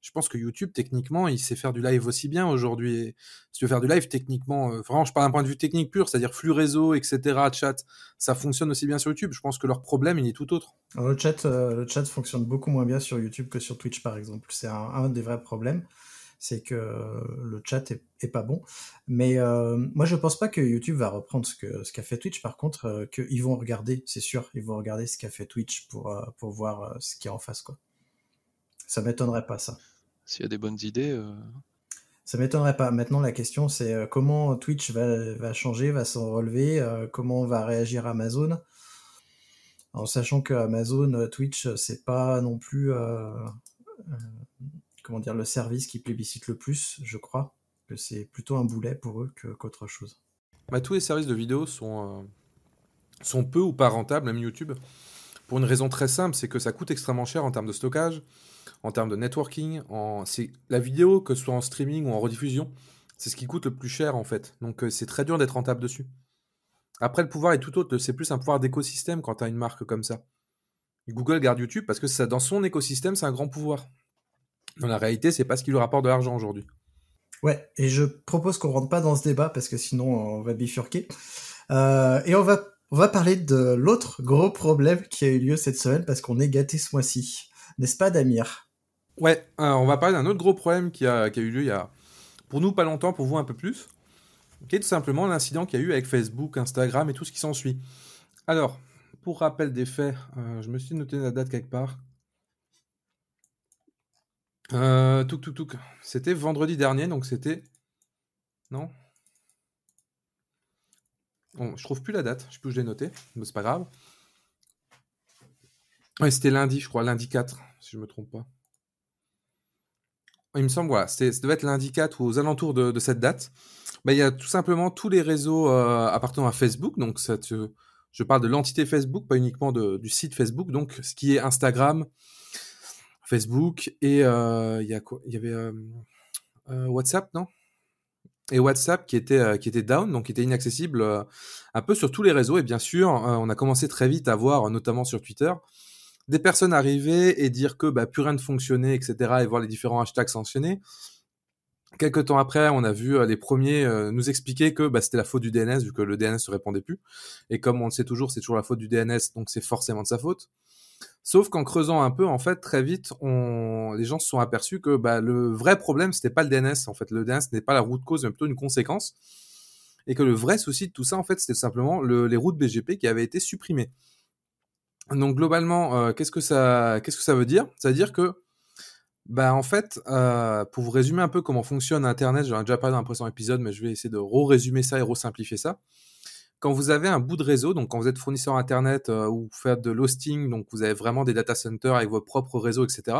je pense que YouTube, techniquement, il sait faire du live aussi bien aujourd'hui. Si tu veux faire du live, techniquement, euh, vraiment, je parle d'un point de vue technique pur, c'est-à-dire flux réseau, etc., chat, ça fonctionne aussi bien sur YouTube. Je pense que leur problème, il est tout autre. le, chat, euh, le chat fonctionne beaucoup moins bien sur YouTube que sur Twitch, par exemple. C'est un, des vrais problèmes. C'est que le chat est, pas bon. Mais euh, moi, je pense pas que YouTube va reprendre ce qu'a ce qu'a fait Twitch. Par contre, qu'ils vont regarder, c'est sûr, ils vont regarder ce qu'a fait Twitch pour, pour voir ce qui est en face. quoi. Ça m'étonnerait pas, ça. S'il y a des bonnes idées. Euh... Ça m'étonnerait pas. Maintenant, la question, c'est euh, comment Twitch va, va changer, va s'en relever, euh, comment va réagir Amazon? En sachant que Amazon, euh, Twitch, c'est pas non plus comment dire le service qui plébiscite le plus, je crois. Que c'est plutôt un boulet pour eux qu'autre chose. Bah, tous les services de vidéo sont, sont peu ou pas rentables, même YouTube. Pour une raison très simple, c'est que ça coûte extrêmement cher en termes de stockage, en termes de networking, la vidéo, que ce soit en streaming ou en rediffusion, c'est ce qui coûte le plus cher en fait. Donc euh, c'est très dur d'être rentable dessus. Après, le pouvoir est tout autre, c'est plus un pouvoir d'écosystème quand tu as une marque comme ça. Google garde YouTube parce que ça, dans son écosystème, c'est un grand pouvoir. Dans la réalité, c'est pas ce qui lui rapporte de l'argent aujourd'hui. Ouais, et je propose qu'on rentre pas dans ce débat parce que sinon on va bifurquer. Euh, et on va, on va parler de l'autre gros problème qui a eu lieu cette semaine parce qu'on est gâté ce mois-ci. N'est-ce pas, Damir? Ouais, on va parler d'un autre gros problème qui a, eu lieu il y a, pour nous, pas longtemps, pour vous un peu plus, qui est tout simplement l'incident qu'il y a eu avec Facebook, Instagram et tout ce qui s'ensuit. Alors, pour rappel des faits, euh, je me suis noté la date quelque part. Euh. C'était vendredi dernier, donc c'était. Non? Bon, je trouve plus la date, je sais plus je l'ai noté, mais c'est pas grave. C'était lundi, je crois, lundi 4, si je me trompe pas. Il me semble, voilà, ça devait être lundi 4 ou aux alentours de, cette date. Bah, il y a tout simplement tous les réseaux euh, appartenant à Facebook. Donc, je parle de l'entité Facebook, pas uniquement du site Facebook. Donc, ce qui est Instagram, Facebook et euh, il y, avait euh, WhatsApp, non? Et WhatsApp qui était down, donc qui était inaccessible un peu sur tous les réseaux. Et bien sûr, on a commencé très vite à voir, notamment sur Twitter, des personnes arriver et dire que bah, plus rien ne fonctionnait, etc., et voir les différents hashtags sanctionnés. Quelques temps après, on a vu euh, les premiers euh, nous expliquer que bah, c'était la faute du DNS, vu que le DNS ne répondait plus. Et comme on le sait toujours, c'est toujours la faute du DNS, donc c'est forcément de sa faute. Sauf qu'en creusant un peu, en fait, très vite, les gens se sont aperçus que bah, le vrai problème, c'était pas le DNS. En fait, le DNS n'est pas la route cause, mais plutôt une conséquence. Et que le vrai souci de tout ça, en fait, c'était simplement les routes BGP qui avaient été supprimées. Donc globalement, euh, qu'est-ce que ça, qu'est-ce que ça veut dire? Ça veut dire que, bah en fait, euh, pour vous résumer un peu comment fonctionne Internet, j'en ai déjà parlé dans un précédent épisode, mais je vais essayer de re-résumer ça et re-simplifier ça. Quand vous avez un bout de réseau, donc quand vous êtes fournisseur Internet euh, ou vous faites de l'hosting, donc vous avez vraiment des data centers avec votre propre réseau, etc.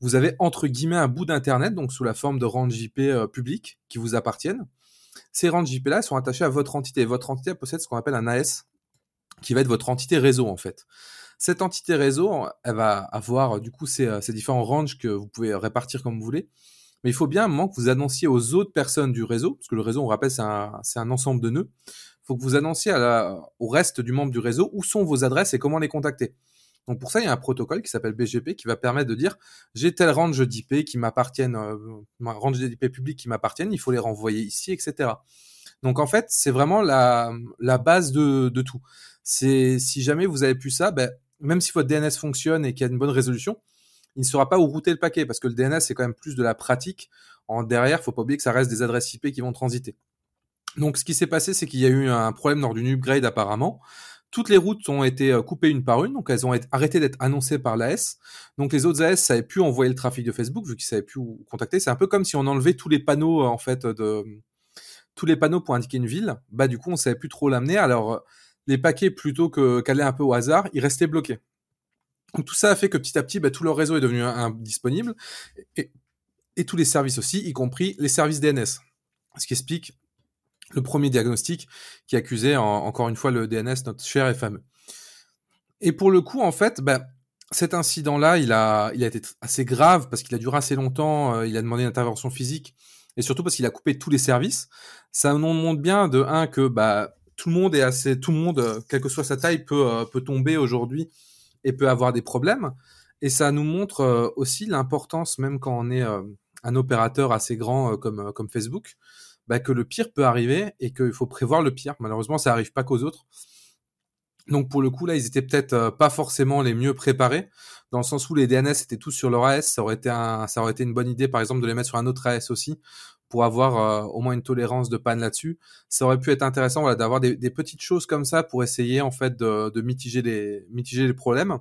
Vous avez entre guillemets un bout d'Internet, donc sous la forme de range IP publics qui vous appartiennent. Ces ranges IP là sont attachés à votre entité. Votre entité possède ce qu'on appelle un AS, qui va être votre entité réseau en fait. Cette entité réseau, elle va avoir du coup ces, ces différents ranges que vous pouvez répartir comme vous voulez. Mais il faut bien un moment que vous annonciez aux autres personnes du réseau, parce que le réseau, on rappelle, c'est un, ensemble de nœuds. Faut que vous annonciez au reste du membre du réseau où sont vos adresses et comment les contacter. Donc pour ça, il y a un protocole qui s'appelle BGP qui va permettre de dire j'ai tel range d'IP qui m'appartiennent, euh, range d'IP public qui m'appartiennent, il faut les renvoyer ici, etc. Donc en fait, c'est vraiment la, base de, tout. C'est si jamais vous avez plus ça, ben, même si votre DNS fonctionne et qu'il y a une bonne résolution, il ne saura pas où router le paquet parce que le DNS c'est quand même plus de la pratique. En derrière, faut pas oublier que ça reste des adresses IP qui vont transiter. Donc ce qui s'est passé, c'est qu'il y a eu un problème lors d'une upgrade apparemment. Toutes les routes ont été euh, coupées une par une, donc elles ont été arrêtées d'être annoncées par l'AS. Donc les autres AS savaient plus envoyer le trafic de Facebook vu qu'ils savaient plus où contacter. C'est un peu comme si on enlevait tous les panneaux en fait de tous les panneaux pour indiquer une ville. Bah du coup on savait plus trop l'amener. Alors les paquets plutôt que qu'aller un peu au hasard, ils restaient bloqués. Donc tout ça a fait que petit à petit, bah, tout leur réseau est devenu indisponible et tous les services aussi, y compris les services DNS. Ce qui explique le premier diagnostic qui accusait encore une fois le DNS, notre cher et fameux. Et pour le coup, en fait, ben, cet incident-là, il a, il a été assez grave parce qu'il a duré assez longtemps. Euh, il a demandé une intervention physique et surtout parce qu'il a coupé tous les services. Ça nous montre bien de un que bah tout le monde est assez, tout le monde, euh, quelle que soit sa taille, peut euh, peut tomber aujourd'hui et peut avoir des problèmes. Et ça nous montre aussi l'importance, même quand on est un opérateur assez grand comme comme Facebook, bah, que le pire peut arriver et qu'il faut prévoir le pire. Malheureusement, ça arrive pas qu'aux autres. Donc pour le coup là, ils étaient peut-être euh, pas forcément les mieux préparés, dans le sens où les DNS étaient tous sur leur AS. Ça aurait été ça aurait été une bonne idée, par exemple, de les mettre sur un autre AS aussi, pour avoir euh, au moins une tolérance de panne là-dessus. Ça aurait pu être intéressant, d'avoir des, petites choses comme ça pour essayer en fait de, de mitiger les, mitiger les problèmes.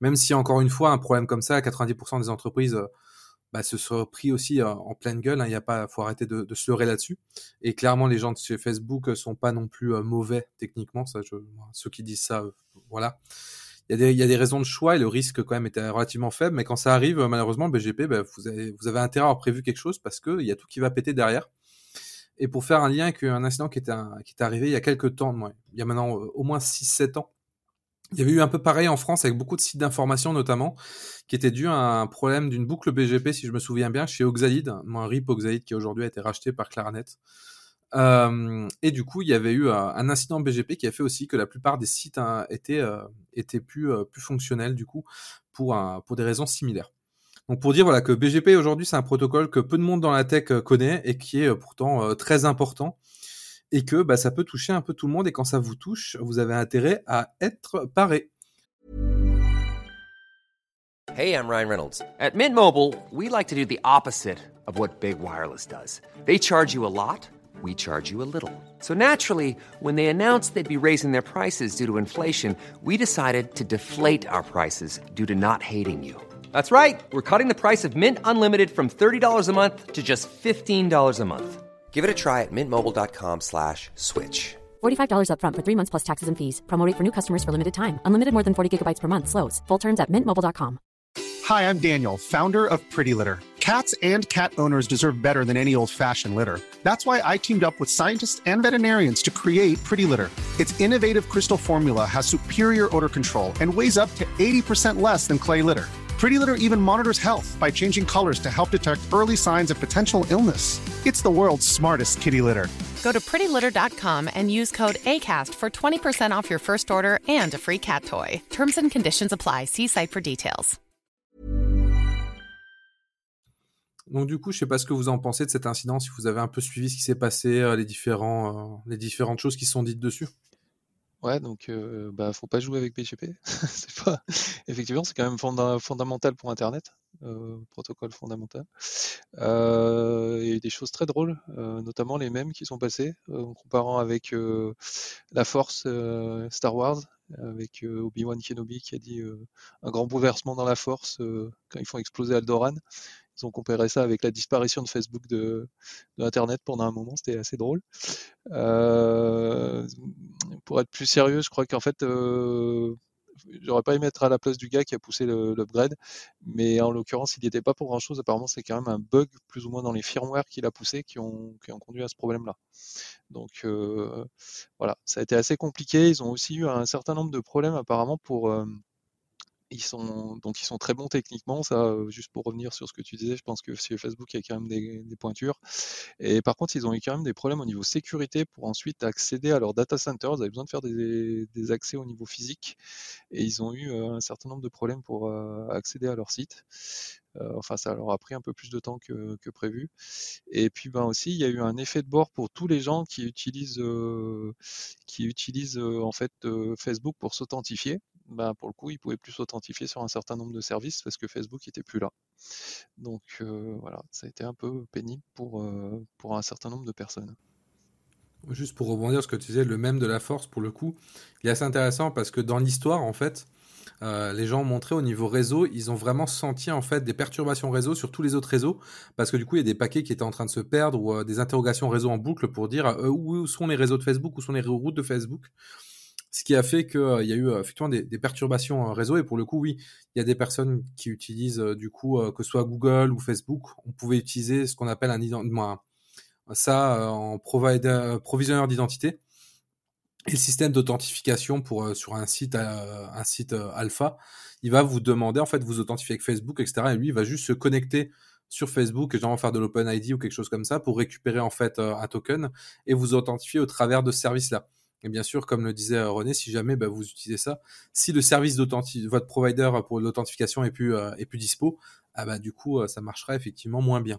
Même si encore une fois, un problème comme ça, 90% des entreprises euh, bah, se sont pris aussi euh, en pleine gueule. Hein. Il a pas, faut arrêter de, se leurrer là-dessus. Et clairement, les gens de chez Facebook euh, sont pas non plus euh, mauvais techniquement. Ça, ceux qui disent ça, voilà. Il y, a des, y a des raisons de choix et le risque quand même était relativement faible. Mais quand ça arrive, malheureusement, BGP, bah, vous, avez, vous avez intérêt à avoir prévu quelque chose parce que il y a tout qui va péter derrière. Et pour faire un lien avec un incident qui était, qui est arrivé il y a quelques temps, il y a maintenant au moins 6-7 ans, il y avait eu un peu pareil en France avec beaucoup de sites d'information notamment, qui était dû à un problème d'une boucle BGP, si je me souviens bien, chez Oxalide, un RIP Oxalide qui aujourd'hui a été racheté par Claranet. Euh, et du coup, il y avait eu un incident BGP qui a fait aussi que la plupart des sites hein, étaient, euh, étaient plus, euh, plus fonctionnels du coup pour des raisons similaires. Donc pour dire voilà que BGP aujourd'hui c'est un protocole que peu de monde dans la tech connaît et qui est pourtant très important et que bah, ça peut toucher un peu tout le monde et quand ça vous touche, vous avez intérêt à être paré. Hey, I'm Ryan Reynolds. At Mint Mobile, we like to do the opposite of what Big Wireless does. They charge you a lot, we charge you a little. So naturally, when they announced they'd be raising their prices due to inflation, we decided to deflate our prices due to not hating you. That's right. We're cutting the price of Mint Unlimited from $30 a month to just $15 a month. Give it a try at mintmobile.com slash switch. $45 upfront for three months plus taxes and fees. Promo rate for new customers for limited time. Unlimited more than 40 gigabytes per month. Slows. Full terms at mintmobile.com. Hi, I'm Daniel, founder of Pretty Litter. Cats and cat owners deserve better than any old-fashioned litter. That's why I teamed up with scientists and veterinarians to create Pretty Litter. Its innovative crystal formula has superior odor control and weighs up to 80% less than clay litter. Pretty Litter even monitors health by changing colors to help detect early signs of potential illness. It's the world's smartest kitty litter. Go to prettylitter.com and use code ACAST for 20% off your first order and a free cat toy. Terms and conditions apply. See site for details. Donc du coup, je sais pas ce que vous en pensez de cet incident, si vous avez un peu suivi ce qui s'est passé, euh, les différents, euh, les différentes choses qui sont dites dessus. Ouais, donc euh, bah faut pas jouer avec PGP. [LAUGHS] c'est pas [LAUGHS] effectivement c'est quand même fondamental pour Internet, euh, protocole fondamental. Euh, il y a eu des choses très drôles, euh, notamment les mêmes qui sont passés en comparant avec la Force Star Wars, avec Obi-Wan Kenobi qui a dit un grand bouleversement dans la Force quand ils font exploser Aldoran. Ils ont comparé ça avec la disparition de Facebook de, pendant un moment, c'était assez drôle. Euh, pour être plus sérieux, je crois qu'en fait, euh, j'aurais pas aimé être à la place du gars qui a poussé l'upgrade, mais en l'occurrence, il n'y était pas pour grand chose. Apparemment, c'est quand même un bug plus ou moins dans les firmware qu'il a poussé qui ont, conduit à ce problème-là. Donc euh, voilà, ça a été assez compliqué. Ils ont aussi eu un certain nombre de problèmes apparemment pour ils sont donc ils sont très bons techniquement. Ça, juste pour revenir sur ce que tu disais, je pense que chez Facebook il y a quand même des, des, pointures. Et par contre, ils ont eu quand même des problèmes au niveau sécurité pour ensuite accéder à leur data center. Ils avaient besoin de faire des, des accès au niveau physique et ils ont eu un certain nombre de problèmes pour accéder à leur site. Euh, enfin, ça leur a pris un peu plus de temps que, que, prévu. Et puis, ben aussi, il y a eu un effet de bord pour tous les gens qui utilisent, qui utilisent en fait Facebook pour s'authentifier bah, pour le coup, ils pouvaient plus s'authentifier sur un certain nombre de services parce que Facebook n'était plus là. Donc voilà, ça a été un peu pénible pour, pour un certain nombre de personnes. Juste pour rebondir sur ce que tu disais, le même de la force, pour le coup, il est assez intéressant parce que dans l'histoire, en fait, les gens ont montré au niveau réseau, ils ont vraiment senti en fait des perturbations réseau sur tous les autres réseaux parce que du coup il y a des paquets qui étaient en train de se perdre ou des interrogations réseau en boucle pour dire où sont les réseaux de Facebook, où sont les routes de Facebook ce qui a fait qu'il euh, y a eu euh, effectivement des, perturbations réseau. Et pour le coup, oui, il y a des personnes qui utilisent euh, du coup que ce soit Google ou Facebook, on pouvait utiliser ce qu'on appelle un, ça en provisionneur d'identité. Et le système d'authentification sur un site alpha, il va vous demander en fait vous authentifier avec Facebook, etc. Et lui, il va juste se connecter sur Facebook et genre faire de l'OpenID ou quelque chose comme ça pour récupérer en fait un token et vous authentifier au travers de ce service-là. Et bien sûr, comme le disait euh, René, si jamais bah, vous utilisez ça, si le service d'authentification, votre provider pour l'authentification est plus, euh, est plus dispo, ah bah, du coup, euh, ça marchera effectivement moins bien.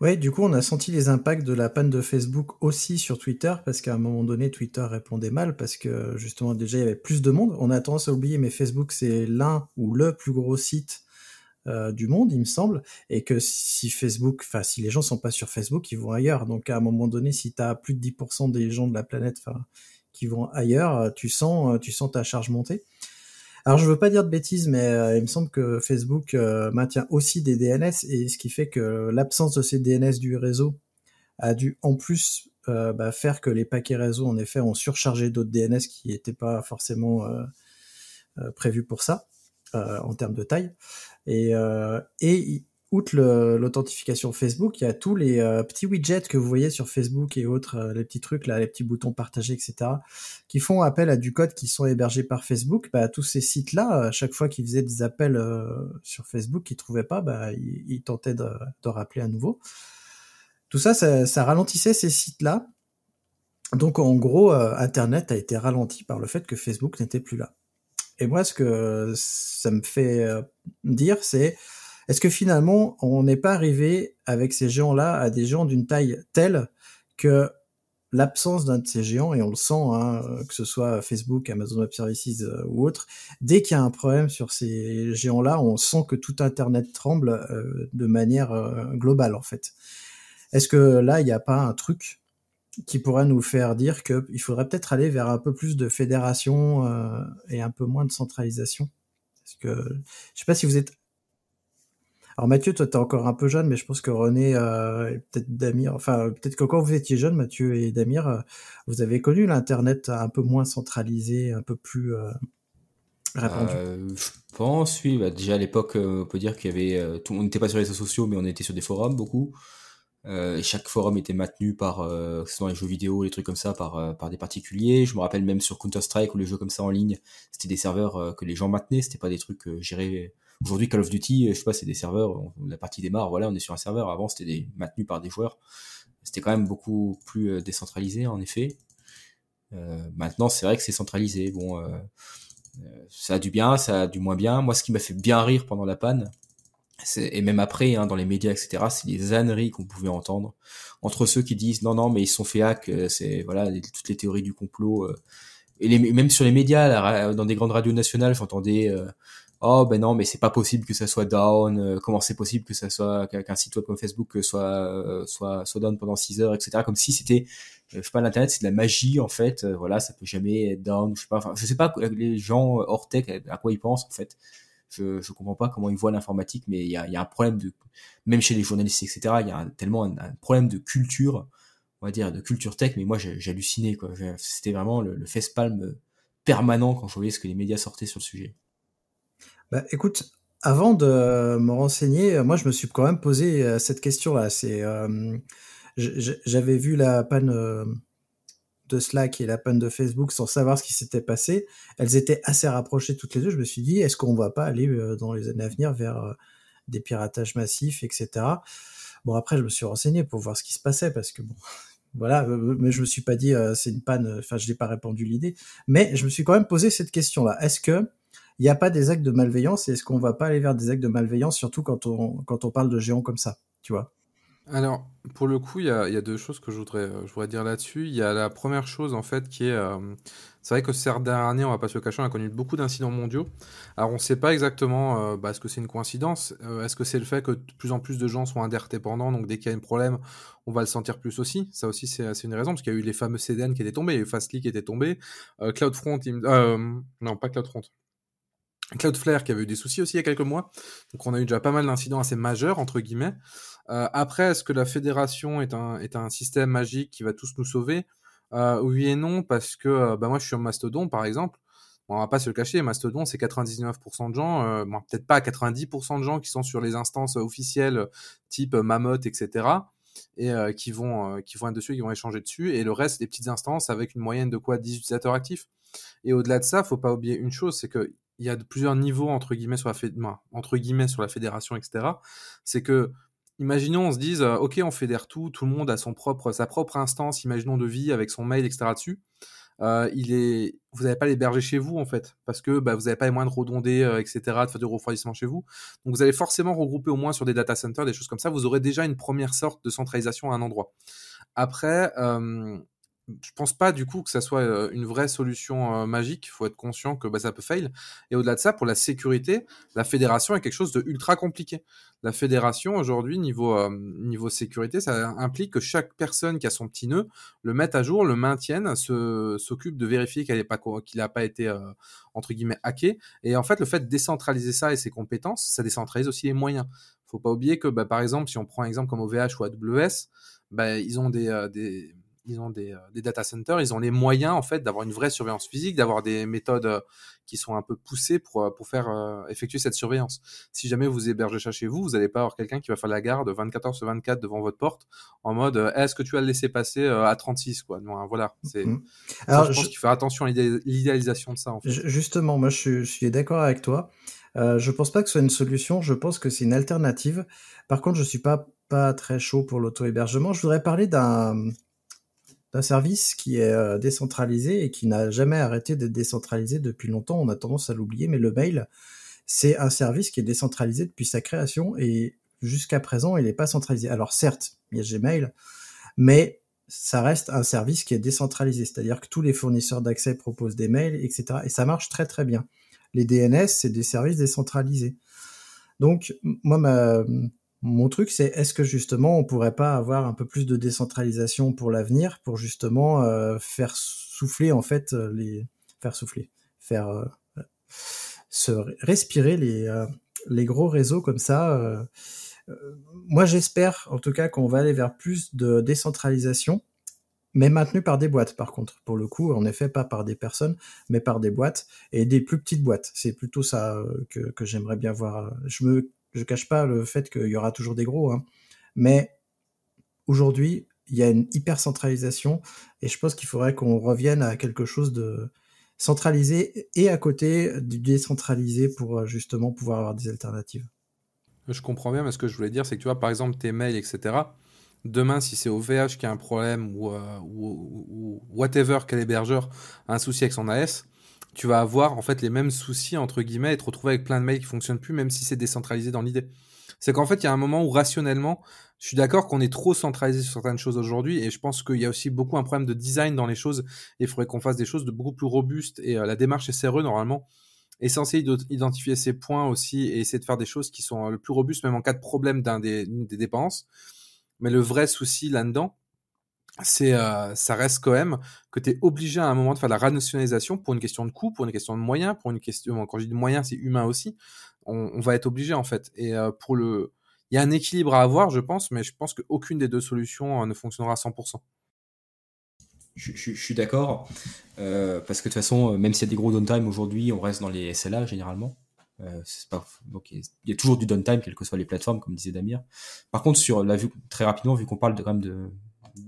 Ouais, du coup, on a senti les impacts de la panne de Facebook aussi sur Twitter, parce qu'à un moment donné, Twitter répondait mal, parce que justement, déjà, il y avait plus de monde. On a tendance à oublier, mais Facebook, c'est l'un ou le plus gros site euh, du monde, il me semble, et que si Facebook, enfin si les gens sont pas sur Facebook, ils vont ailleurs. Donc à un moment donné, si tu as plus de 10% des gens de la planète, qui vont ailleurs, euh, tu sens, euh, tu sens ta charge monter. Alors je veux pas dire de bêtises, mais il me semble que Facebook maintient aussi des DNS et ce qui fait que l'absence de ces DNS du réseau a dû en plus bah, faire que les paquets réseau en effet ont surchargé d'autres DNS qui n'étaient pas forcément prévus pour ça en termes de taille. Et, euh, et outre l'authentification Facebook, il y a tous les euh, petits widgets que vous voyez sur Facebook et autres, euh, les petits trucs là, les petits boutons partagés, etc., qui font appel à du code qui sont hébergés par Facebook. Bah, tous ces sites-là, à chaque fois qu'ils faisaient des appels sur Facebook, qu'ils trouvaient pas, bah, ils, tentaient de, rappeler à nouveau. Tout ça, ça, ça ralentissait ces sites-là. Donc en gros, Internet a été ralenti par le fait que Facebook n'était plus là. Et moi, ce que ça me fait euh, dire, c'est est-ce que finalement, on n'est pas arrivé avec ces géants-là à des géants d'une taille telle que l'absence d'un de ces géants, et on le sent, hein, que ce soit Facebook, Amazon Web Services euh, ou autre, dès qu'il y a un problème sur ces géants-là, on sent que tout Internet tremble euh, de manière globale, en fait. Est-ce que là, il n'y a pas un truc qui pourrait nous faire dire qu'il faudrait peut-être aller vers un peu plus de fédération euh, et un peu moins de centralisation. Parce que je sais pas si vous êtes. Alors Mathieu, toi tu es encore un peu jeune, mais je pense que René euh, et peut-être Damir, enfin peut-être que quand vous étiez jeune, Mathieu et Damir, euh, vous avez connu l'internet un peu moins centralisé, un peu plus répandu. je pense, oui. Bah, déjà à l'époque, on peut dire qu'il y avait, on n'était pas sur les réseaux sociaux, mais on était sur des forums beaucoup. Euh, chaque forum était maintenu par, euh, que ce soit les jeux vidéo, les trucs comme ça, par, euh, par des particuliers. Je me rappelle même sur Counter-Strike ou les jeux comme ça en ligne, c'était des serveurs euh, que les gens maintenaient, c'était pas des trucs gérés. Aujourd'hui, Call of Duty, je sais pas, c'est des serveurs, la partie démarre, voilà, on est sur un serveur. Avant, c'était des, maintenu par des joueurs. C'était quand même beaucoup plus décentralisé, en effet. maintenant, c'est vrai que c'est centralisé. Bon, ça a du bien, ça a du moins bien. Moi, ce qui m'a fait bien rire pendant la panne, et même après, hein, dans les médias, etc., c'est des âneries qu'on pouvait entendre entre ceux qui disent non, non, mais ils sont fait hack, euh, c'est voilà toutes les théories du complot. Euh. et les, même sur les médias, dans des grandes radios nationales, j'entendais euh, oh ben non, mais c'est pas possible que ça soit down. comment c'est possible que ça soit qu'un site web comme Facebook soit soit soit down pendant 6 heures, etc. Comme si c'était je sais pas l'internet c'est de la magie en fait. voilà, ça peut jamais être down. Je sais pas. Enfin, je sais pas les gens hors tech à quoi ils pensent en fait je, je comprends pas comment ils voient l'informatique, mais il y a, un problème de, même chez les journalistes, etc. Il y a tellement un, problème de culture, on va dire, de culture tech. Mais moi, j'ai halluciné, quoi. C'était vraiment le, le face-palme permanent quand je voyais ce que les médias sortaient sur le sujet. Bah, écoute, avant de me renseigner, moi, je me suis quand même posé euh, cette question-là. C'est, euh, j'avais vu la panne. Euh, de Slack et la panne de Facebook sans savoir ce qui s'était passé, elles étaient assez rapprochées toutes les deux. Je me suis dit, est-ce qu'on va pas aller euh, dans les années à venir vers euh, des piratages massifs, etc. Bon, après, je me suis renseigné pour voir ce qui se passait parce que bon, [LAUGHS] voilà, mais je me suis pas dit c'est une panne. Enfin, je n'ai pas répondu l'idée, mais je me suis quand même posé cette question-là. Est-ce que il n'y a pas des actes de malveillance et est-ce qu'on va pas aller vers des actes de malveillance, surtout quand on quand on parle de géants comme ça, tu vois? Alors, pour le coup, il y a, deux choses que je voudrais, euh, je voudrais dire là-dessus. Il y a la première chose, en fait, qui est... Euh, c'est vrai que dernières années, on va pas se le cacher, on a connu beaucoup d'incidents mondiaux. Alors, on ne sait pas exactement, euh, bah, est-ce que c'est une coïncidence Est-ce que c'est le fait que de plus en plus de gens sont indépendants, donc dès qu'il y a un problème, on va le sentir plus aussi Ça aussi, c'est une raison, parce qu'il y a eu les fameux CDN qui étaient tombés, il y a eu Fastly qui était tombé, CloudFront, non, pas CloudFront, Cloudflare qui avait eu des soucis aussi il y a quelques mois. Donc on a eu déjà pas mal d'incidents assez majeurs, entre guillemets. Euh, après, est-ce que la fédération est un, est un système magique qui va tous nous sauver? Euh, Oui et non, parce que euh, bah moi je suis en Mastodon par exemple. on va pas se le cacher, Mastodon c'est 99% de gens, bon, peut-être pas 90% de gens qui sont sur les instances officielles type Mammoth, etc. et qui vont qui vont être dessus, qui vont échanger dessus, et le reste des petites instances avec une moyenne de quoi? 10 utilisateurs actifs. Et au-delà de ça, faut pas oublier une chose, c'est que il y a plusieurs niveaux entre guillemets sur la entre guillemets sur la fédération, etc. C'est que imaginons on se dise euh, ok on fédère tout, tout le monde a son propre sa propre instance, imaginons de vie avec son mail, etc. Euh, il est, vous n'avez pas l'héberger chez vous en fait, parce que bah, vous n'avez pas les moyens de redonder, euh, etc., de faire du refroidissement chez vous. Donc vous allez forcément regrouper au moins sur des data centers, des choses comme ça. Vous aurez déjà une première sorte de centralisation à un endroit. Après, je pense pas du coup que ça soit une vraie solution magique. Il faut être conscient que bah, ça peut fail. Et au-delà de ça, pour la sécurité, la fédération est quelque chose de ultra compliqué. La fédération aujourd'hui niveau niveau sécurité, ça implique que chaque personne qui a son petit nœud le mette à jour, le maintienne, s'occupe de vérifier qu'il pas qu'il n'a pas été entre guillemets hacké. Et en fait, le fait de décentraliser ça et ses compétences, ça décentralise aussi les moyens. Faut pas oublier que bah, par exemple, si on prend un exemple comme OVH ou AWS, bah, ils ont des ils ont des, euh, des, data centers, ils ont les moyens en fait d'avoir une vraie surveillance physique, d'avoir des méthodes euh, qui sont un peu poussées pour, euh, pour faire effectuer cette surveillance. Si jamais vous hébergez ça chez vous, vous n'allez pas avoir quelqu'un qui va faire la garde 24 heures sur 24 devant votre porte en mode est-ce que tu as le laissé passer à 36 quoi. Non, voilà, c'est. Alors je pense qu'il faut faire attention à l'idéalisation de ça en fait. Justement, moi je, suis d'accord avec toi. Euh, je pense pas que ce soit une solution, je pense que c'est une alternative. Par contre, je suis pas pas très chaud pour l'auto-hébergement. Je voudrais parler d'un d'un service qui est euh, décentralisé et qui n'a jamais arrêté d'être décentralisé depuis longtemps. On a tendance à l'oublier, mais le mail, c'est un service qui est décentralisé depuis sa création et jusqu'à présent, il n'est pas centralisé. Alors certes, il y a Gmail, mais ça reste un service qui est décentralisé, c'est-à-dire que tous les fournisseurs d'accès proposent des mails, etc. Et ça marche très très bien. Les DNS, c'est des services décentralisés. Donc, moi, ma, mon truc, c'est est-ce que justement on pourrait pas avoir un peu plus de décentralisation pour l'avenir, pour justement euh, faire souffler en fait euh, les, faire souffler, faire euh, se respirer les les gros réseaux comme ça. moi, j'espère en tout cas qu'on va aller vers plus de décentralisation, mais maintenu par des boîtes par contre. Pour le coup, en effet, pas par des personnes, mais par des boîtes et des plus petites boîtes. C'est plutôt ça que, que j'aimerais bien voir. Je me je cache pas le fait qu'il y aura toujours des gros, hein. mais aujourd'hui, il y a une hyper centralisation et je pense qu'il faudrait qu'on revienne à quelque chose de centralisé et à côté du décentralisé pour euh, justement pouvoir avoir des alternatives. Je comprends bien, mais ce que je voulais dire, c'est que tu vois, par exemple, tes mails, etc. Demain, si c'est OVH qui a un problème ou, euh, whatever quel hébergeur a un souci avec son AS, tu vas avoir en fait les mêmes soucis entre guillemets et te retrouver avec plein de mails qui fonctionnent plus, même si c'est décentralisé dans l'idée. C'est qu'en fait, il y a un moment où rationnellement, je suis d'accord qu'on est trop centralisé sur certaines choses aujourd'hui, et je pense qu'il y a aussi beaucoup un problème de design dans les choses, et il faudrait qu'on fasse des choses de beaucoup plus robustes. Et euh, la démarche SRE normalement est censée identifier ces points aussi et essayer de faire des choses qui sont euh, le plus robustes, même en cas de problème d'un des, des dépenses. Mais le vrai souci là-dedans, c'est euh, ça reste quand même que tu es obligé à un moment de faire la rationalisation pour une question de coût, pour une question de moyens, pour une question quand je dis de moyens, c'est humain aussi. On, va être obligé en fait. Et euh, pour le il y a un équilibre à avoir, je pense, mais je pense qu'aucune des deux solutions euh, ne fonctionnera à 100%. Je, je, je suis d'accord, parce que de toute façon, même s'il y a des gros downtime aujourd'hui, on reste dans les SLA généralement. Pas, donc il y a toujours du downtime, quelles que soient les plateformes, comme disait Damir. Par contre, sur la vue très rapidement, vu qu'on parle de, quand même de,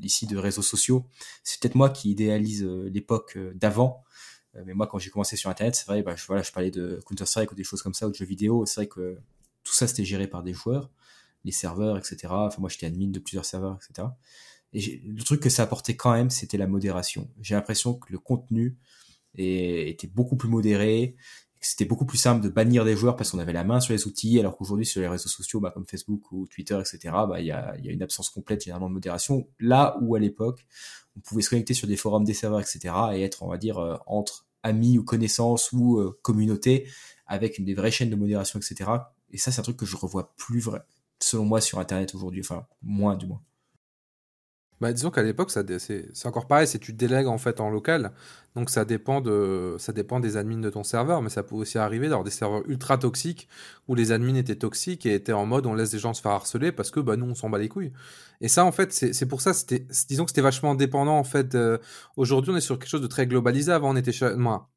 ici de réseaux sociaux. C'est peut-être moi qui idéalise l'époque d'avant. Mais moi, quand j'ai commencé sur Internet, c'est vrai, bah, je, voilà, je parlais de Counter-Strike ou des choses comme ça, ou de jeux vidéo. C'est vrai que tout ça, c'était géré par des joueurs, les serveurs, etc. Enfin, moi, j'étais admin de plusieurs serveurs, etc. Et le truc que ça apportait quand même, c'était la modération. J'ai l'impression que le contenu était beaucoup plus modéré, c'était beaucoup plus simple de bannir des joueurs parce qu'on avait la main sur les outils, alors qu'aujourd'hui sur les réseaux sociaux, bah, comme Facebook ou Twitter, etc., bah, il y, a, y a une absence complète généralement de modération. Là où à l'époque, on pouvait se connecter sur des forums, des serveurs, etc., et être, on va dire, euh, entre amis ou connaissances ou euh, communautés avec une des vraies chaînes de modération, etc. Et ça, c'est un truc que je revois plus vrai, selon moi, sur Internet aujourd'hui, enfin moins du moins. Bah, disons qu'à l'époque, c'est encore pareil, c'est tu délègues en fait en local, donc ça dépend, de, ça dépend des admins de ton serveur, mais ça peut aussi arriver d'avoir des serveurs ultra toxiques où les admins étaient toxiques et étaient en mode on laisse des gens se faire harceler parce que bah, nous on s'en bat les couilles. Et ça en fait, c'est pour ça, disons que c'était vachement indépendant en fait. Euh, aujourd'hui, on est sur quelque chose de très globalisé. Avant, on était moi,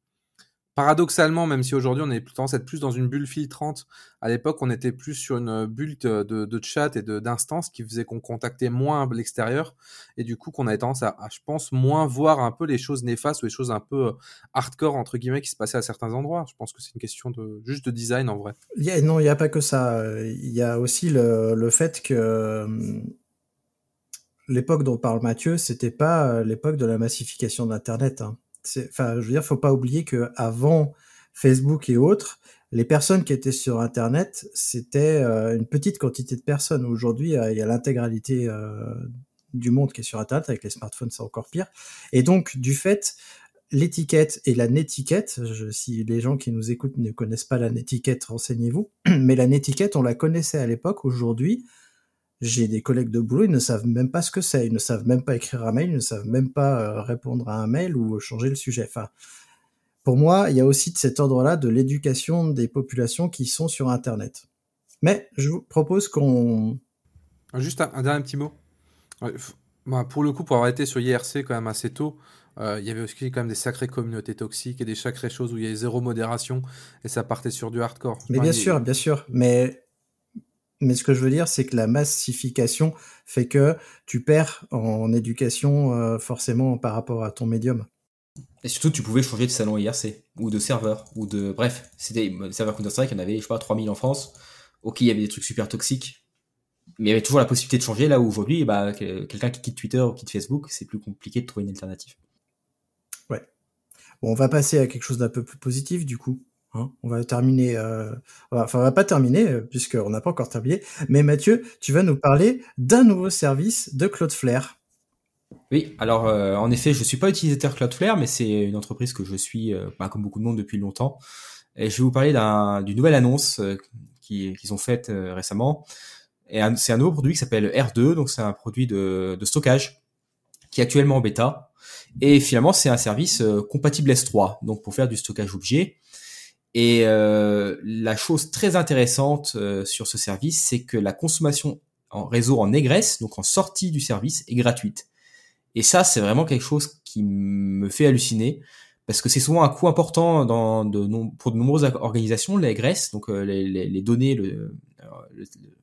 paradoxalement, même si aujourd'hui on est tendance à être plus dans une bulle filtrante, à l'époque on était plus sur une bulle de, chat et d'instance qui faisait qu'on contactait moins l'extérieur et du coup qu'on avait tendance à, je pense, moins voir un peu les choses néfastes ou les choses un peu euh, hardcore entre guillemets qui se passaient à certains endroits. Je pense que c'est une question de juste de design en vrai. non, il n'y a pas que ça. Il y a aussi le, fait que euh, l'époque dont parle Mathieu, c'était pas euh, l'époque de la massification d'Internet. Hein enfin, je veux dire, faut pas oublier que avant Facebook et autres, les personnes qui étaient sur Internet, c'était euh, une petite quantité de personnes. Aujourd'hui, il y a l'intégralité euh, du monde qui est sur Internet. Avec les smartphones, c'est encore pire. Et donc, du fait, l'étiquette et la netiquette, si les gens qui nous écoutent ne connaissent pas la netiquette, renseignez-vous. [CLEARS THROAT] Mais la netiquette, on la connaissait à l'époque. Aujourd'hui, j'ai des collègues de boulot, ils ne savent même pas ce que c'est, ils ne savent même pas écrire un mail, ils ne savent même pas euh, répondre à un mail ou changer le sujet. Enfin, pour moi, il y a aussi de cet ordre-là de l'éducation des populations qui sont sur Internet. Mais je vous propose qu'on... Juste un, dernier petit mot. Pour le coup, pour avoir été sur IRC quand même assez tôt, euh, il y avait aussi quand même des sacrées communautés toxiques et des sacrées choses où il y avait zéro modération et ça partait sur du hardcore. Mais bien sûr, bien sûr. Mais mais ce que je veux dire, c'est que la massification fait que tu perds en éducation euh, forcément par rapport à ton médium. Et surtout, tu pouvais changer de salon IRC, ou de serveur, ou de... Bref, c'était des serveurs Counter-Strike, il y en avait, je sais pas, 3000 en France. Ok, il y avait des trucs super toxiques, mais il y avait toujours la possibilité de changer, là où aujourd'hui, bah, quelqu'un qui quitte Twitter ou quitte Facebook, c'est plus compliqué de trouver une alternative. Ouais. Bon, on va passer à quelque chose d'un peu plus positif, du coup. Hein, on va terminer, euh, enfin on va pas terminer euh, puisqu'on n'a pas encore terminé. Mais Mathieu, tu vas nous parler d'un nouveau service de Cloudflare. Oui, alors euh, en effet, je suis pas utilisateur Cloudflare, mais c'est une entreprise que je suis, bah, comme beaucoup de monde depuis longtemps. Et je vais vous parler d'une nouvelle annonce qu'ils ont faite récemment. Et c'est un nouveau produit qui s'appelle R2, donc c'est un produit de, de, stockage qui est actuellement en bêta. Et finalement, c'est un service compatible S3, donc pour faire du stockage objet. Et euh, la chose très intéressante euh, sur ce service, c'est que la consommation en réseau en égresse, donc en sortie du service, est gratuite. Et ça, c'est vraiment quelque chose qui me fait halluciner, parce que c'est souvent un coût important dans de, pour de nombreuses organisations, l'égresse, donc euh, les, les, les, données, le, le,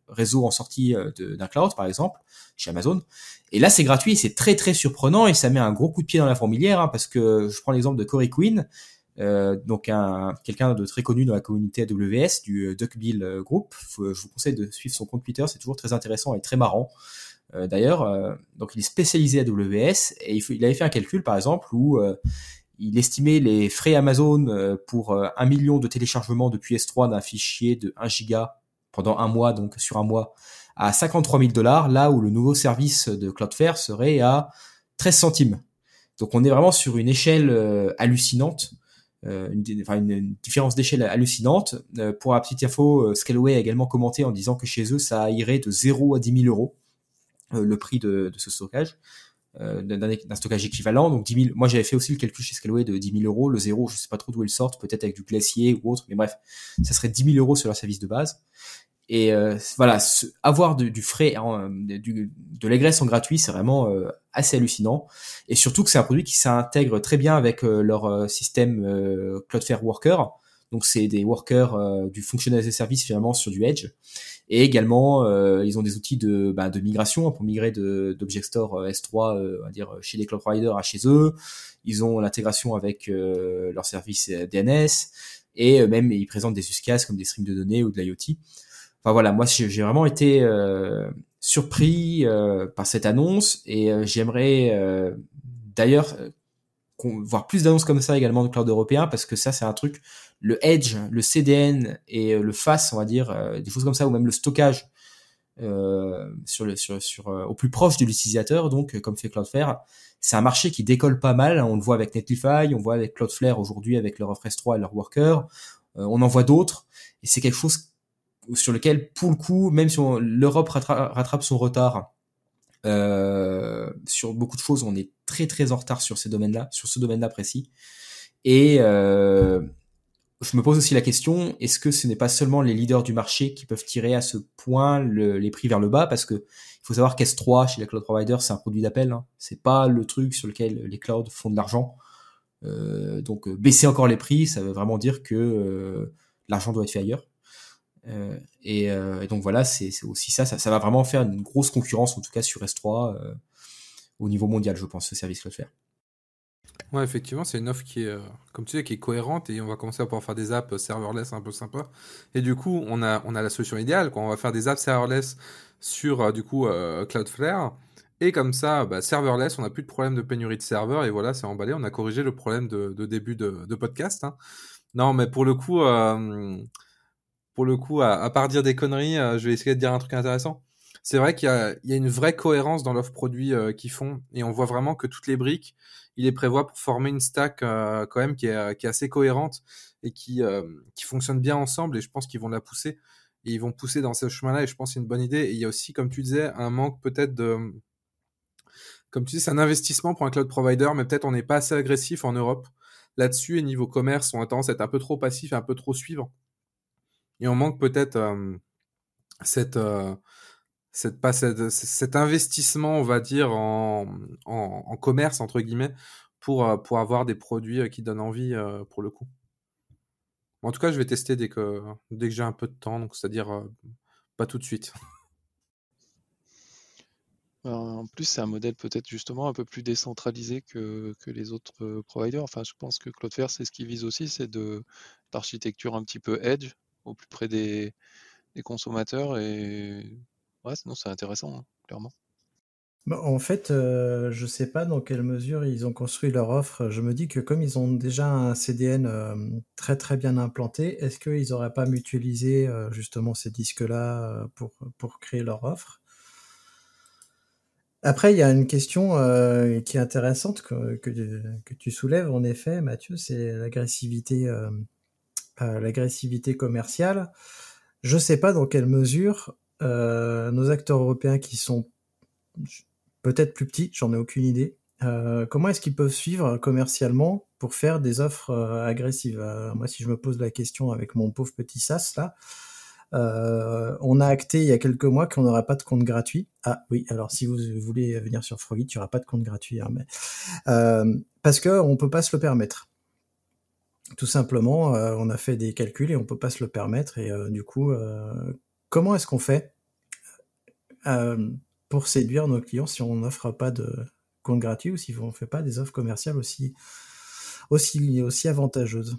réseau en sortie d'un cloud, par exemple, chez Amazon. Et là, c'est gratuit, c'est très très surprenant, et ça met un gros coup de pied dans la fourmilière, hein, parce que je prends l'exemple de Corey Quinn, euh, donc un, quelqu'un de très connu dans la communauté AWS du euh, Duckbill euh, Group. je vous conseille de suivre son compte Twitter, c'est toujours très intéressant et très marrant. D'ailleurs, donc il est spécialisé AWS et il, il, avait fait un calcul par exemple où il estimait les frais Amazon pour un million de téléchargements depuis S3 d'un fichier de 1 giga pendant un mois, donc sur un mois, à 53 000 dollars, là où le nouveau service de Cloudflare serait à 13 centimes. Donc on est vraiment sur une échelle hallucinante euh, une, différence d'échelle hallucinante. Euh, pour la petite info, euh, Scaleway a également commenté en disant que chez eux, ça irait de 0 à 10 000 euros le prix de, ce stockage. d'un stockage équivalent. Donc 10 000, moi j'avais fait aussi le calcul chez Scaleway de 10 000 euros. Le zéro, je sais pas trop d'où ils sortent, peut-être avec du glacier ou autre, mais bref, ça serait 10 000 euros sur leur service de base. Et euh, voilà, avoir du frais, du, de l'aigresse en gratuit, c'est vraiment euh, assez hallucinant. Et surtout que c'est un produit qui s'intègre très bien avec euh, leur système Cloudflare Worker. Donc c'est des workers euh, du fonctionnel as a service finalement sur du edge. Et également, euh, ils ont des outils de, bah, de migration pour migrer d'Object Store S3, on va dire chez les cloud providers à chez eux. Ils ont l'intégration avec leur service DNS et même ils présentent des use cases comme des streams de données ou de l'IoT. Enfin voilà, moi j'ai vraiment été surpris par cette annonce et j'aimerais d'ailleurs voir plus d'annonces comme ça également de cloud européen parce que ça c'est un truc le edge le CDN et euh, le FAS on va dire euh, des choses comme ça ou même le stockage euh, sur le sur, sur au plus proche de l'utilisateur donc comme fait Cloudflare c'est un marché qui décolle pas mal. On le voit avec Netlify on voit avec Cloudflare aujourd'hui avec leur s 3 et leur Worker. On en voit d'autres et c'est quelque chose sur lequel pour le coup même si l'Europe rattrape son retard euh, sur beaucoup de choses, on est très très en retard sur ces domaines-là, sur ce domaine-là précis. Et euh, je me pose aussi la question est-ce que ce n'est pas seulement les leaders du marché qui peuvent tirer à ce point les prix vers le bas? Parce que il faut savoir qu'S3 chez les cloud providers, c'est un produit d'appel. Hein. C'est pas le truc sur lequel les clouds font de l'argent. Euh, donc baisser encore les prix, ça veut vraiment dire que l'argent doit être fait ailleurs. Euh, euh, et, donc voilà, c'est aussi ça, ça, va vraiment faire une grosse concurrence, en tout cas sur S3, euh, au niveau mondial, je pense, ce service Cloudflare. Ouais, effectivement, c'est une offre qui est, comme tu sais, qui est cohérente et on va commencer à pouvoir faire des apps serverless un peu sympa. Et du coup, on a, on a la solution idéale, quoi. On va faire des apps serverless sur, du coup, Cloudflare. Et comme ça, bah, serverless, on n'a plus de problème de pénurie de serveurs. Et voilà, c'est emballé. On a corrigé le problème de, début de, podcast. Hein. Non, mais pour le coup, pour le coup, à, part dire des conneries, euh, je vais essayer de dire un truc intéressant. C'est vrai qu'il y, a une vraie cohérence dans l'offre produit euh, qu'ils font, et on voit vraiment que toutes les briques, ils les prévoient pour former une stack euh, quand même qui est, assez cohérente et qui, fonctionne bien ensemble. Et je pense qu'ils vont la pousser. Et ils vont pousser dans ce chemin-là. Et je pense que c'est une bonne idée. Et il y a aussi, comme tu disais, un manque peut-être de comme tu dis, c'est un investissement pour un cloud provider, mais peut-être on n'est pas assez agressif en Europe là-dessus. Et niveau commerce, on a tendance à être un peu trop passif un peu trop suivant. Et on manque peut-être cette, cette, cet investissement, on va dire, en, commerce, entre guillemets, pour, avoir des produits qui donnent envie pour le coup. En tout cas, je vais tester dès que, dès j'ai un peu de temps, donc c'est-à-dire pas tout de suite. [LAUGHS] En plus, c'est un modèle peut-être justement un peu plus décentralisé que, les autres providers. Enfin, je pense que Cloudflare, c'est ce qu'il vise aussi, c'est de l'architecture un petit peu edge, au plus près des, consommateurs. Et sinon c'est intéressant, hein, clairement. Bah, en fait, euh, je sais pas dans quelle mesure ils ont construit leur offre. Je me dis que comme ils ont déjà un CDN euh, très très bien implanté, est-ce qu'ils n'auraient pas mutualisé euh, justement ces disques-là pour, pour créer leur offre? Après, il y a une question qui est intéressante que, que, tu soulèves, en effet, Mathieu, c'est l'agressivité l'agressivité commerciale. Je ne sais pas dans quelle mesure euh, nos acteurs européens qui sont peut-être plus petits, j'en ai aucune idée, euh, comment est-ce qu'ils peuvent suivre commercialement pour faire des offres euh, agressives? Moi, si je me pose la question avec mon pauvre petit sas là, on a acté il y a quelques mois qu'on n'aura pas de compte gratuit. Ah oui, alors si vous voulez venir sur Frogit, il n'y pas de compte gratuit, hein, mais parce que on peut pas se le permettre tout simplement, euh, on a fait des calculs et on peut pas se le permettre. Et euh, du coup, euh, comment est-ce qu'on fait pour séduire nos clients si on n'offre pas de compte gratuit ou si on ne fait pas des offres commerciales aussi, aussi, aussi avantageuses?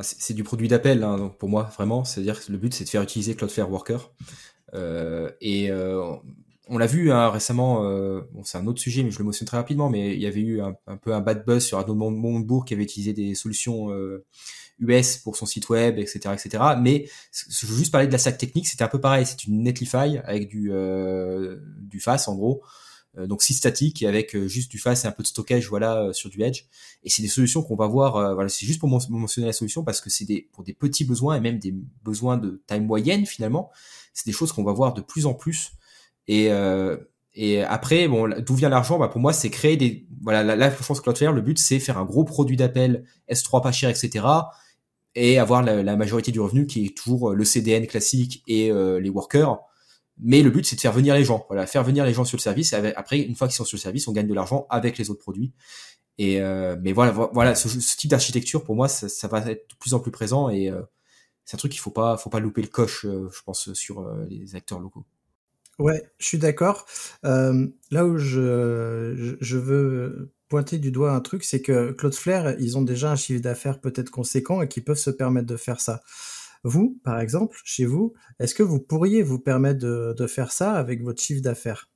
Ah, c'est du produit d'appel, hein, pour moi vraiment, c'est-à-dire que le but c'est de faire utiliser Cloudflare Worker. et on l'a vu hein, récemment, euh, c'est un autre sujet, mais je le mentionne très rapidement, mais il y avait eu un, peu un bad buzz sur Arnaud Montebourg qui avait utilisé des solutions US euh, pour son site web, etc., etc. Mais je veux juste parler de la stack technique, c'était un peu pareil, c'est une Netlify avec du euh, du FAS en gros, donc site statique avec juste du FAS et un peu de stockage, voilà, sur du Edge. Et c'est des solutions qu'on va voir, voilà, c'est juste pour mentionner la solution parce que c'est des pour des petits besoins et même des besoins de taille moyenne finalement, c'est des choses qu'on va voir de plus en plus et, euh, et après, bon, d'où vient l'argent? Bah Pour moi, c'est créer des... Voilà, là, je pense Cloudflare, le but, c'est faire un gros produit d'appel S3 pas cher, etc. Et avoir la, majorité du revenu qui est toujours euh, le CDN classique et euh, les workers. Mais le but, c'est de faire venir les gens. Voilà, faire venir les gens sur le service. Après, une fois qu'ils sont sur le service, on gagne de l'argent avec les autres produits. Et mais voilà, voilà, ce, type d'architecture pour moi, ça, ça, va être de plus en plus présent et c'est un truc qu'il faut pas, faut pas louper le coche, je pense, sur les acteurs locaux. Ouais, je suis d'accord. Euh, là où je, je, veux pointer du doigt un truc, c'est que Cloudflare, ils ont déjà un chiffre d'affaires peut-être conséquent et qui peuvent se permettre de faire ça. Vous, par exemple, chez vous, est-ce que vous pourriez vous permettre de, de faire ça avec votre chiffre d'affaires?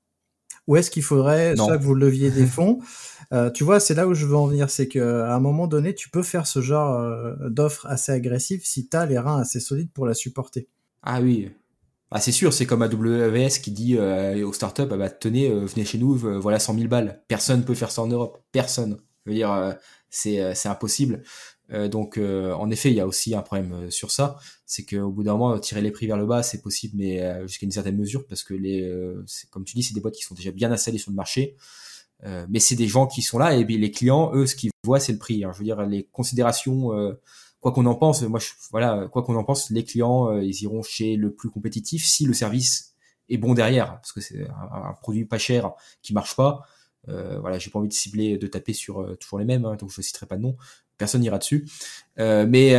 Ou est-ce qu'il faudrait soit que vous leviez des [LAUGHS] fonds? Euh, Tu vois, c'est là où je veux en venir, c'est qu'à un moment donné, tu peux faire ce genre euh, d'offre assez agressive si tu as les reins assez solides pour la supporter. Ah oui, ah, c'est sûr, c'est comme AWS qui dit euh, aux startups, ah bah, tenez, euh, venez chez nous, voilà 100 000 balles. Personne peut faire ça en Europe. Personne. Je veux dire, euh, c'est, c'est impossible. donc, en effet, il y a aussi un problème sur ça. C'est qu'au bout d'un moment, tirer les prix vers le bas, c'est possible, mais jusqu'à une certaine mesure, parce que les, comme tu dis, c'est des boîtes qui sont déjà bien installées sur le marché. mais c'est des gens qui sont là et les clients, eux, ce qu'ils voient, c'est le prix. Hein. Je veux dire, les considérations quoi qu'on en pense, moi, je, voilà, quoi qu'on en pense, les clients, euh, ils iront chez le plus compétitif si le service est bon derrière, parce que c'est un, produit pas cher qui marche pas. Euh, voilà, j'ai pas envie de cibler, de taper sur euh, toujours les mêmes, hein, donc je citerai pas de nom. Personne n'ira dessus. Euh, mais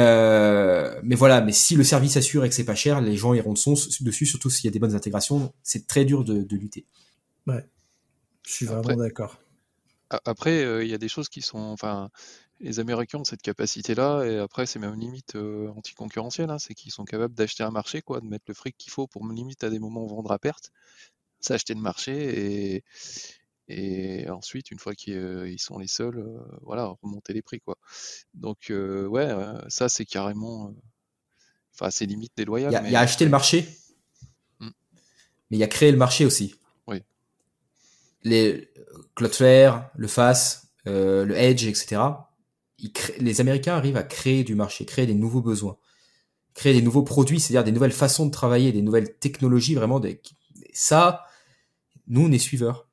mais voilà, mais si le service assure et que c'est pas cher, les gens iront dessus, surtout s'il y a des bonnes intégrations. C'est très dur de, de, lutter. Ouais, je suis vraiment d'accord. Après, il y a des choses qui sont, enfin, les Américains ont cette capacité-là, et après, c'est même limite euh, anticoncurrentiel, hein, c'est qu'ils sont capables d'acheter un marché, quoi, de mettre le fric qu'il faut pour limite à des moments vendre à perte, s'acheter le marché, et, et ensuite, une fois qu'ils euh, sont les seuls, euh, voilà, remonter les prix, quoi. Donc, ouais, ça, c'est carrément. Enfin, c'est limite déloyal. Il y, a acheté le marché, hmm. mais il y a créé le marché aussi. Oui. Les Cloudflare, le FAS, le Edge, etc les Américains arrivent à créer du marché, créer des nouveaux besoins, créer des nouveaux produits, c'est-à-dire des nouvelles façons de travailler, des nouvelles technologies, vraiment. Des... Ça, nous, on est suiveurs.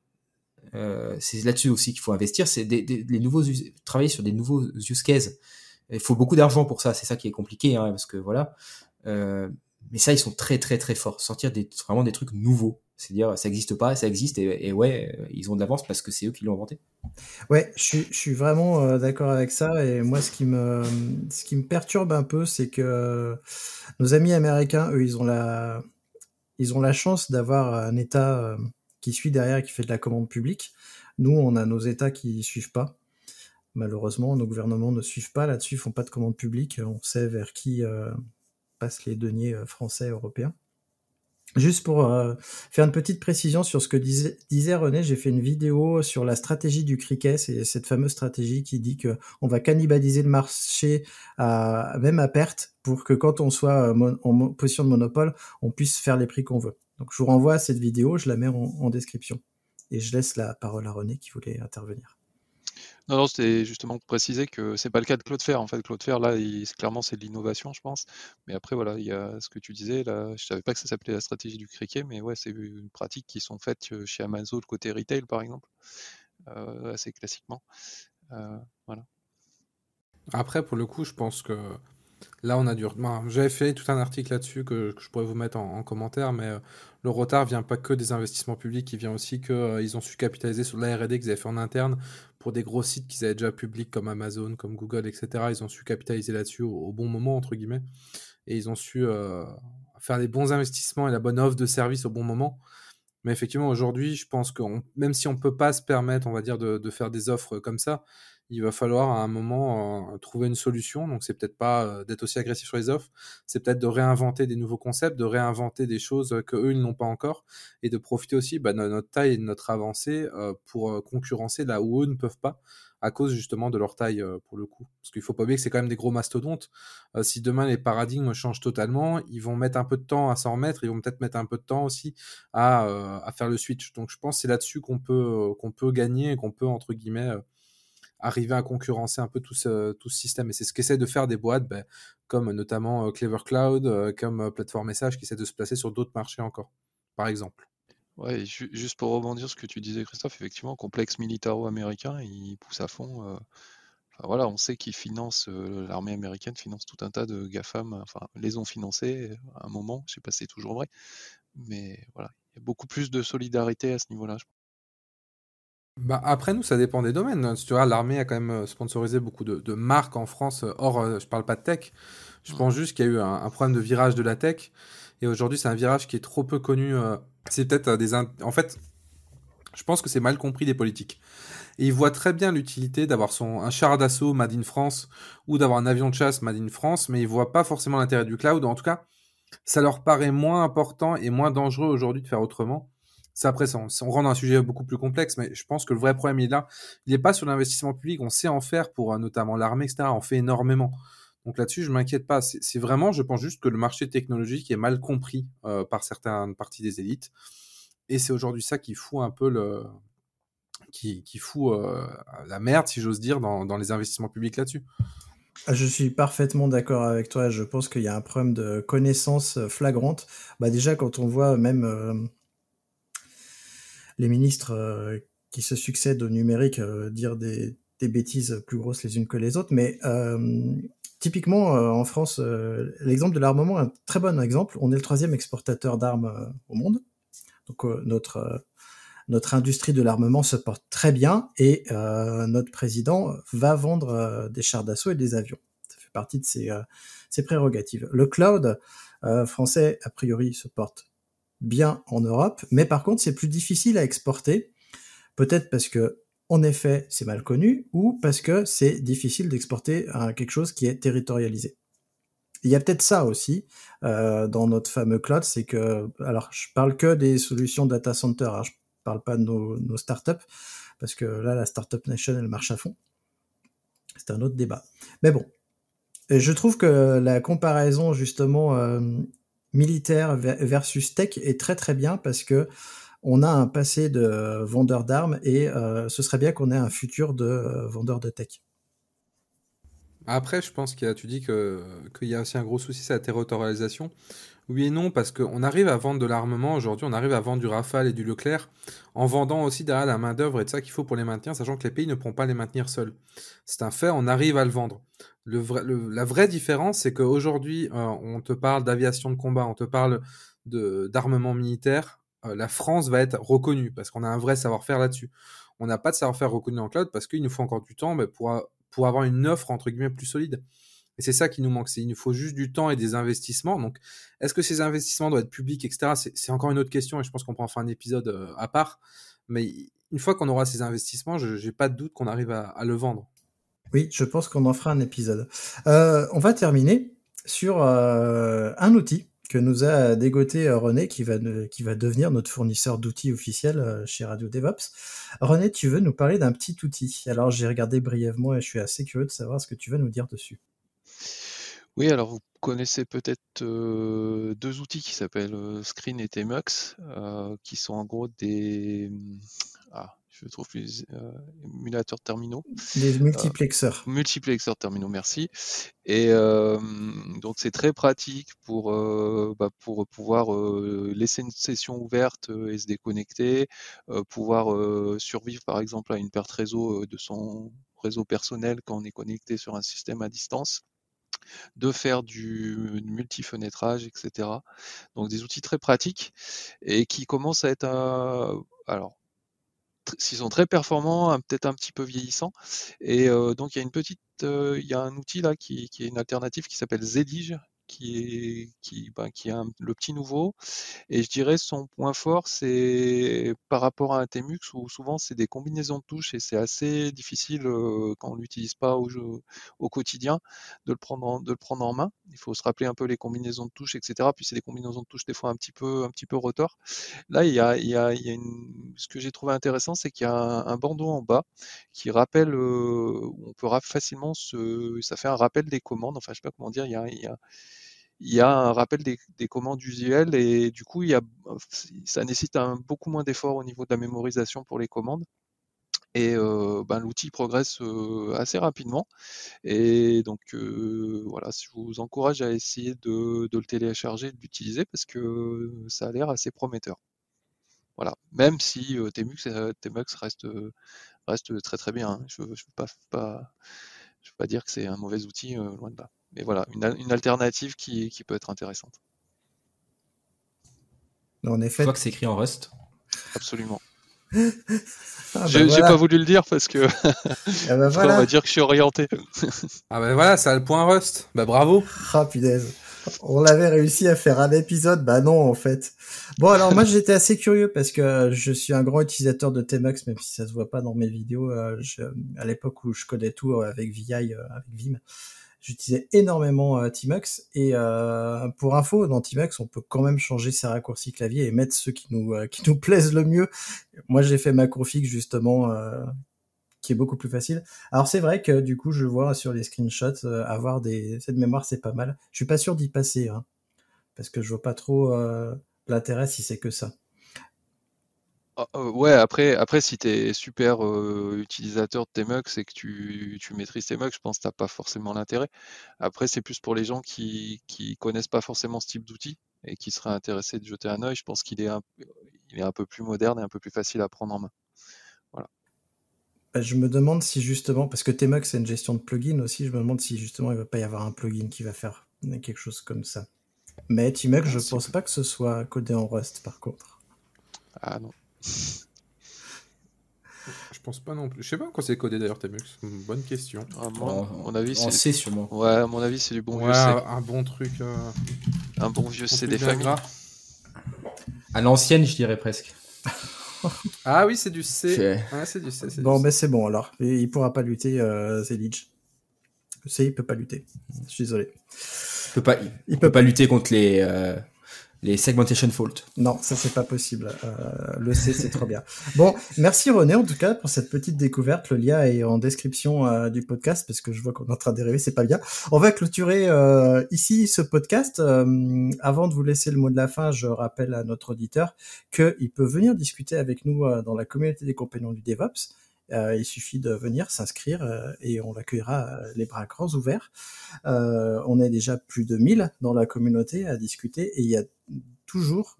Euh, c'est là-dessus aussi qu'il faut investir, c'est des, les nouveaux travailler sur des nouveaux use cases. Il faut beaucoup d'argent pour ça, c'est ça qui est compliqué, hein, parce que voilà. Euh, mais ça, ils sont très très très forts. Sortir des, vraiment des trucs nouveaux. C'est-à-dire, ça n'existe pas, ça existe, et, ouais, euh, ils ont de l'avance parce que c'est eux qui l'ont inventé. Ouais, je suis, vraiment euh, d'accord avec ça. Et moi, ce qui me, ce qui me perturbe un peu, c'est que nos amis américains, eux, ils ont la, ils ont la chance d'avoir un État euh, qui suit derrière et qui fait de la commande publique. Nous, on a nos États qui suivent pas. Malheureusement, nos gouvernements ne suivent pas là-dessus, font pas de commande publique. On sait vers qui passent les deniers français, européens. Juste pour euh, faire une petite précision sur ce que disait, disait René, j'ai fait une vidéo sur la stratégie du cricket, c'est cette fameuse stratégie qui dit que on va cannibaliser le marché à, même à perte pour que quand on soit euh, en position de monopole, on puisse faire les prix qu'on veut. Donc je vous renvoie à cette vidéo, je la mets en description. Et je laisse la parole à René qui voulait intervenir. Non, non, c'était justement pour préciser que c'est pas le cas de Cloudflare. En fait, Cloudflare, là, clairement, c'est de l'innovation, je pense. Mais après, voilà, il y a ce que tu disais, là, je savais pas que ça s'appelait la stratégie du cricket, mais ouais, c'est une pratique qui sont faites euh, chez Amazon côté retail, par exemple, euh, assez classiquement. Euh, voilà. Après, pour le coup, je pense que Là, on a du. J'avais fait tout un article là-dessus que, je pourrais vous mettre en, commentaire, mais euh, le retard vient pas que des investissements publics, il vient aussi qu'ils ont su capitaliser sur la R&D qu'ils avaient fait en interne des gros sites qu'ils avaient déjà publics comme Amazon, comme Google, etc. Ils ont su capitaliser là-dessus au, bon moment entre guillemets, et ils ont su euh, faire les bons investissements et la bonne offre de service au bon moment. Mais effectivement, aujourd'hui, je pense que même si on peut pas se permettre, on va dire, de faire des offres comme ça, il va falloir à un moment euh, trouver une solution. Donc, c'est peut-être pas euh, d'être aussi agressif sur les offres, c'est peut-être de réinventer des nouveaux concepts, de réinventer des choses que eux ils n'ont pas encore, et de profiter aussi bah, de notre taille et de notre avancée euh, pour concurrencer là où eux ne peuvent pas à cause justement de leur taille pour le coup. Parce qu'il faut pas oublier que c'est quand même des gros mastodontes. si demain les paradigmes changent totalement, ils vont mettre un peu de temps à s'en remettre, ils vont peut-être mettre un peu de temps aussi à, à faire le switch. Donc je pense que c'est là-dessus qu'on peut qu'on peut gagner et qu'on peut entre guillemets arriver à concurrencer un peu tout ce, tout ce système. Et c'est ce qu'essaient de faire des boîtes, ben, comme notamment euh, Clever Cloud, euh, comme euh, Platform Message, qui essaient de se placer sur d'autres marchés encore, par exemple. Ouais, juste pour rebondir ce que tu disais, Christophe, effectivement, complexe militaro-américain, il pousse à fond. voilà, on sait qu'ils financent, l'armée américaine finance tout un tas de GAFAM, enfin, les ont financés à un moment, je sais pas si c'est toujours vrai, mais voilà, il y a beaucoup plus de solidarité à ce niveau-là, je bah après, nous, ça dépend des domaines. Tu vois, l'armée a quand même euh, sponsorisé beaucoup de, marques en France. Or, euh, je parle pas de tech. Je pense juste qu'il y a eu un, problème de virage de la tech. Et aujourd'hui, c'est un virage qui est trop peu connu. Euh, c'est peut-être des... En fait, je pense que c'est mal compris des politiques. Et ils voient très bien l'utilité d'avoir son un char d'assaut Made in France ou d'avoir un avion de chasse Made in France, mais ils voient pas forcément l'intérêt du cloud. En tout cas, ça leur paraît moins important et moins dangereux aujourd'hui de faire autrement. C'est après, ça, on, on rentre dans un sujet beaucoup plus complexe, mais je pense que le vrai problème il est là. Il n'est pas sur l'investissement public. On sait en faire pour euh, notamment l'armée, etc. On fait énormément. Donc là-dessus, je m'inquiète pas. C'est vraiment, je pense juste que le marché technologique est mal compris euh, par certaines parties des élites. Et c'est aujourd'hui ça qui fout un peu le, qui fout euh, la merde, si j'ose dire, dans, dans les investissements publics là-dessus. Ah, je suis parfaitement d'accord avec toi. Je pense qu'il y a un problème de connaissance flagrante. Bah déjà, quand on voit même les ministres euh, qui se succèdent au numérique euh, dire des, bêtises plus grosses les unes que les autres, mais euh, typiquement en France, l'exemple de l'armement est un très bon exemple. On est le troisième exportateur d'armes au monde, donc notre notre industrie de l'armement se porte très bien et notre président va vendre des chars d'assaut et des avions. Ça fait partie de ses, ses prérogatives. Le cloud français, a priori, se porte bien en Europe, mais par contre c'est plus difficile à exporter, peut-être parce que en effet c'est mal connu, ou parce que c'est difficile d'exporter à quelque chose qui est territorialisé. Il y a peut-être ça aussi euh, dans notre fameux cloud, c'est que, alors je parle que des solutions data center, hein, je parle pas de nos, nos startups, parce que là la startup nation elle marche à fond. C'est un autre débat. Mais bon, je trouve que la comparaison justement euh, militaire versus tech est très très bien parce que on a un passé de vendeur d'armes et euh, ce serait bien qu'on ait un futur de euh, vendeur de tech. Après, je pense a, tu dis qu'il y a aussi un gros souci, c'est la territorialisation. Oui et non, parce qu'on arrive à vendre de l'armement aujourd'hui, on arrive à vendre du Rafale et du Leclerc en vendant aussi derrière la main-d'œuvre et de ça qu'il faut pour les maintenir, sachant que les pays ne pourront pas les maintenir seuls. C'est un fait, on arrive à le vendre. La vraie différence, c'est qu'aujourd'hui, euh, on te parle d'aviation de combat, on te parle d'armement militaire. Euh, la France va être reconnue parce qu'on a un vrai savoir-faire là-dessus. On n'a pas de savoir-faire reconnu en cloud parce qu'il nous faut encore du temps pour, avoir une offre entre guillemets plus solide. Et c'est ça qui nous manque. Il nous faut juste du temps et des investissements. Donc, est-ce que ces investissements doivent être publics, etc. C'est encore une autre question et je pense qu'on pourra faire un épisode euh, à part. Mais une fois qu'on aura ces investissements, je n'ai pas de doute qu'on arrive à, le vendre. Oui, je pense qu'on en fera un épisode. Euh, on va terminer sur euh, un outil que nous a dégoté René, qui va, devenir notre fournisseur d'outils officiel chez Radio DevOps. René, tu veux nous parler d'un petit outil? Alors j'ai regardé brièvement et je suis assez curieux de savoir ce que tu vas nous dire dessus. Oui, alors vous connaissez peut-être deux outils qui s'appellent Screen et Tmux, qui sont en gros des. Ah, je trouve plus émulateurs terminaux. Des multiplexeurs. multiplexeurs terminaux, merci. Et donc c'est très pratique pour, bah, pour pouvoir laisser une session ouverte et se déconnecter, pouvoir survivre par exemple à une perte réseau de son réseau personnel quand on est connecté sur un système à distance de faire du multi-fenêtrage, etc. Donc des outils très pratiques et qui commencent à être, alors, s'ils sont très performants, peut-être un petit peu vieillissants. Et donc il y a une petite, il y a un outil là qui est une alternative qui s'appelle Zedige, qui est qui, ben, qui a le petit nouveau. Et je dirais son point fort, c'est par rapport à un Temux où souvent c'est des combinaisons de touches et c'est assez difficile euh, quand on l'utilise pas au, jeu, au quotidien de le prendre en, de le prendre en main. Il faut se rappeler un peu les combinaisons de touches, etc. Puis c'est des combinaisons de touches des fois un petit peu un petit peu rotor. Là, il y a, il y a, il y a une... ce que j'ai trouvé intéressant, c'est qu'il y a un, bandeau en bas qui rappelle, euh, on peut facilement se, ça fait un rappel des commandes. Enfin, je sais pas comment dire. Il y a, il y a il y a un rappel des, commandes usuelles et du coup, il y a, ça nécessite un, beaucoup moins d'efforts au niveau de la mémorisation pour les commandes. Et euh, ben, l'outil progresse euh, assez rapidement. Et donc euh, voilà, je vous encourage à essayer de, le télécharger, de l'utiliser parce que ça a l'air assez prometteur. Voilà, même si Temux, Temux reste, reste très très bien. Hein. Je ne veux pas, pas, pas dire que c'est un mauvais outil, loin de là mais voilà, une, alternative qui, peut être intéressante. En effet. Je crois que c'est écrit en Rust. Absolument. [LAUGHS] Ah, bah J'ai voilà. pas voulu le dire parce que [LAUGHS] Ah bah on va dire que je suis orienté. Ah ben voilà, ça a le point Rust. Bah bravo. Ah punaise. On l'avait réussi à faire un épisode, bah non en fait. Bon alors moi j'étais assez curieux parce que je suis un grand utilisateur de Tmux, même si ça se voit pas dans mes vidéos. euh, à l'époque où je codais tout euh, avec VI, euh, avec Vim, j'utilisais énormément Tmux. Et pour info, dans Tmux, on peut quand même changer ses raccourcis clavier et mettre ceux qui nous qui nous plaisent le mieux. Moi j'ai fait ma config justement. Qui est beaucoup plus facile. Alors c'est vrai que du coup je vois sur les screenshots euh, avoir des cette mémoire c'est pas mal. Je suis pas sûr d'y passer hein, parce que je vois pas trop euh, l'intérêt si c'est que ça. Ah, euh, ouais, après, après si tu es super utilisateur de Tmux et que tu, tu maîtrises Tmux, je pense que t'as pas forcément l'intérêt. Après, c'est plus pour les gens qui, qui connaissent pas forcément ce type d'outil et qui seraient intéressés de jeter un œil. Je pense qu'il est un peu plus moderne et un peu plus facile à prendre en main. Bah, je me demande si justement parce que Tmux c'est une gestion de plugin aussi, je me demande si justement il va pas y avoir un plugin qui va faire quelque chose comme ça. Mais Tmux je Possible. pense pas que ce soit codé en Rust par contre. Ah non. [LAUGHS] Je pense pas non plus. Je sais pas quand c'est codé d'ailleurs Tmux. Bonne question. À mon, En- à mon avis, c'est C sûrement. ouais, à mon avis, c'est du bon ouais, vieux C. un bon truc. euh, Un bon vieux C des familles. À l'ancienne, je dirais presque. Ah oui, c'est du C. C'est- Ah, c'est du C. c'est Bon du ben c'est bon alors. Et il pourra pas lutter euh, Zelig. C il peut pas lutter. Je suis désolé. Il peut pas, il, Il peut pas lutter contre les, euh, les segmentation fault. Non, ça c'est pas possible. Euh, le C c'est trop bien. Bon, merci René en tout cas pour cette petite découverte. Le lien est en description euh, du podcast parce que je vois qu'on est en train de dériver, c'est pas bien. On va clôturer euh, ici ce podcast. Euh, avant de vous laisser le mot de la fin, je rappelle à notre auditeur qu'il peut venir discuter avec nous euh, dans la communauté des compagnons du DevOps. Euh, il suffit de venir s'inscrire euh, et on l'accueillera euh, les bras grands ouverts. On est déjà plus de 1000 dans la communauté à discuter et il y a toujours,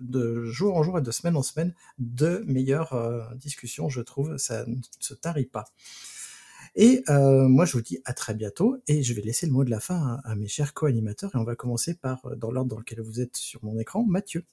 de jour en jour et de semaine en semaine, de meilleures discussions, je trouve. Ça ne se tarit pas. Et moi, je vous dis à très bientôt et je vais laisser le mot de la fin à, à mes chers co-animateurs et on va commencer par, dans l'ordre dans lequel vous êtes sur mon écran, Mathieu.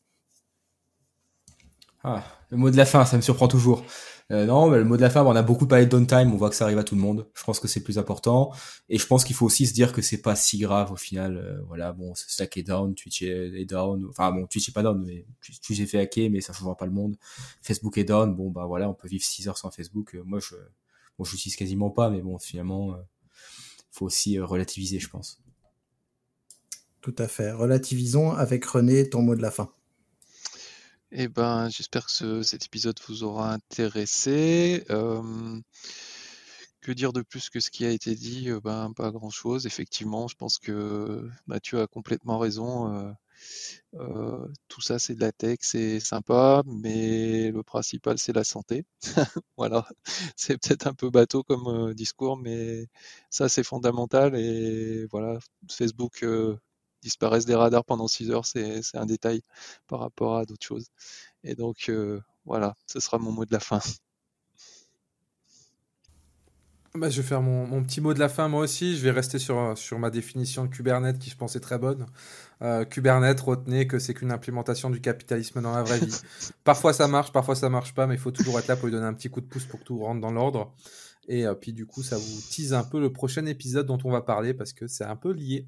Ah, le mot de la fin, ça me surprend toujours. Euh, non, mais le mot de la fin, on a beaucoup parlé de downtime, on voit que ça arrive à tout le monde. Je pense que c'est plus important. Et je pense qu'il faut aussi se dire que c'est pas si grave au final. Euh, voilà, bon, Slack est down, Twitch est, down. Enfin bon, Twitch est pas down, mais Twitch est fait hacker, mais ça changera pas le monde. Facebook est down, bon bah voilà, on peut vivre 6 heures sans Facebook. Euh, moi, je, bon, je l'utilise quasiment pas, mais bon, finalement, euh, faut aussi euh, relativiser, je pense. Tout à fait. Relativisons avec René ton mot de la fin. Eh ben, j'espère que ce- cet épisode vous aura intéressé. Que dire de plus que ce qui a été dit? Euh, Ben, pas grand-chose. Effectivement, je pense que Mathieu a complètement raison. Euh, euh, tout ça, c'est de la tech, c'est sympa, mais le principal, c'est la santé. [LAUGHS] Voilà, c'est peut-être un peu bateau comme discours, mais ça, c'est fondamental. Et voilà, Facebook disparaisse des radars pendant 6 heures, c'est c'est un détail par rapport à d'autres choses. Et donc, euh, voilà, ce sera mon mot de la fin. Bah, je vais faire mon, mon petit mot de la fin moi aussi. Je vais rester sur, sur ma définition de Kubernetes qui je pense est très bonne. Euh, Kubernetes, retenez que c'est qu'une implémentation du capitalisme dans la vraie vie. [LAUGHS] parfois ça marche, parfois ça marche pas, mais il faut toujours être là pour lui donner un petit coup de pouce pour que tout rentre dans l'ordre. Et euh, puis du coup, ça vous tease un peu le prochain épisode dont on va parler parce que c'est un peu lié.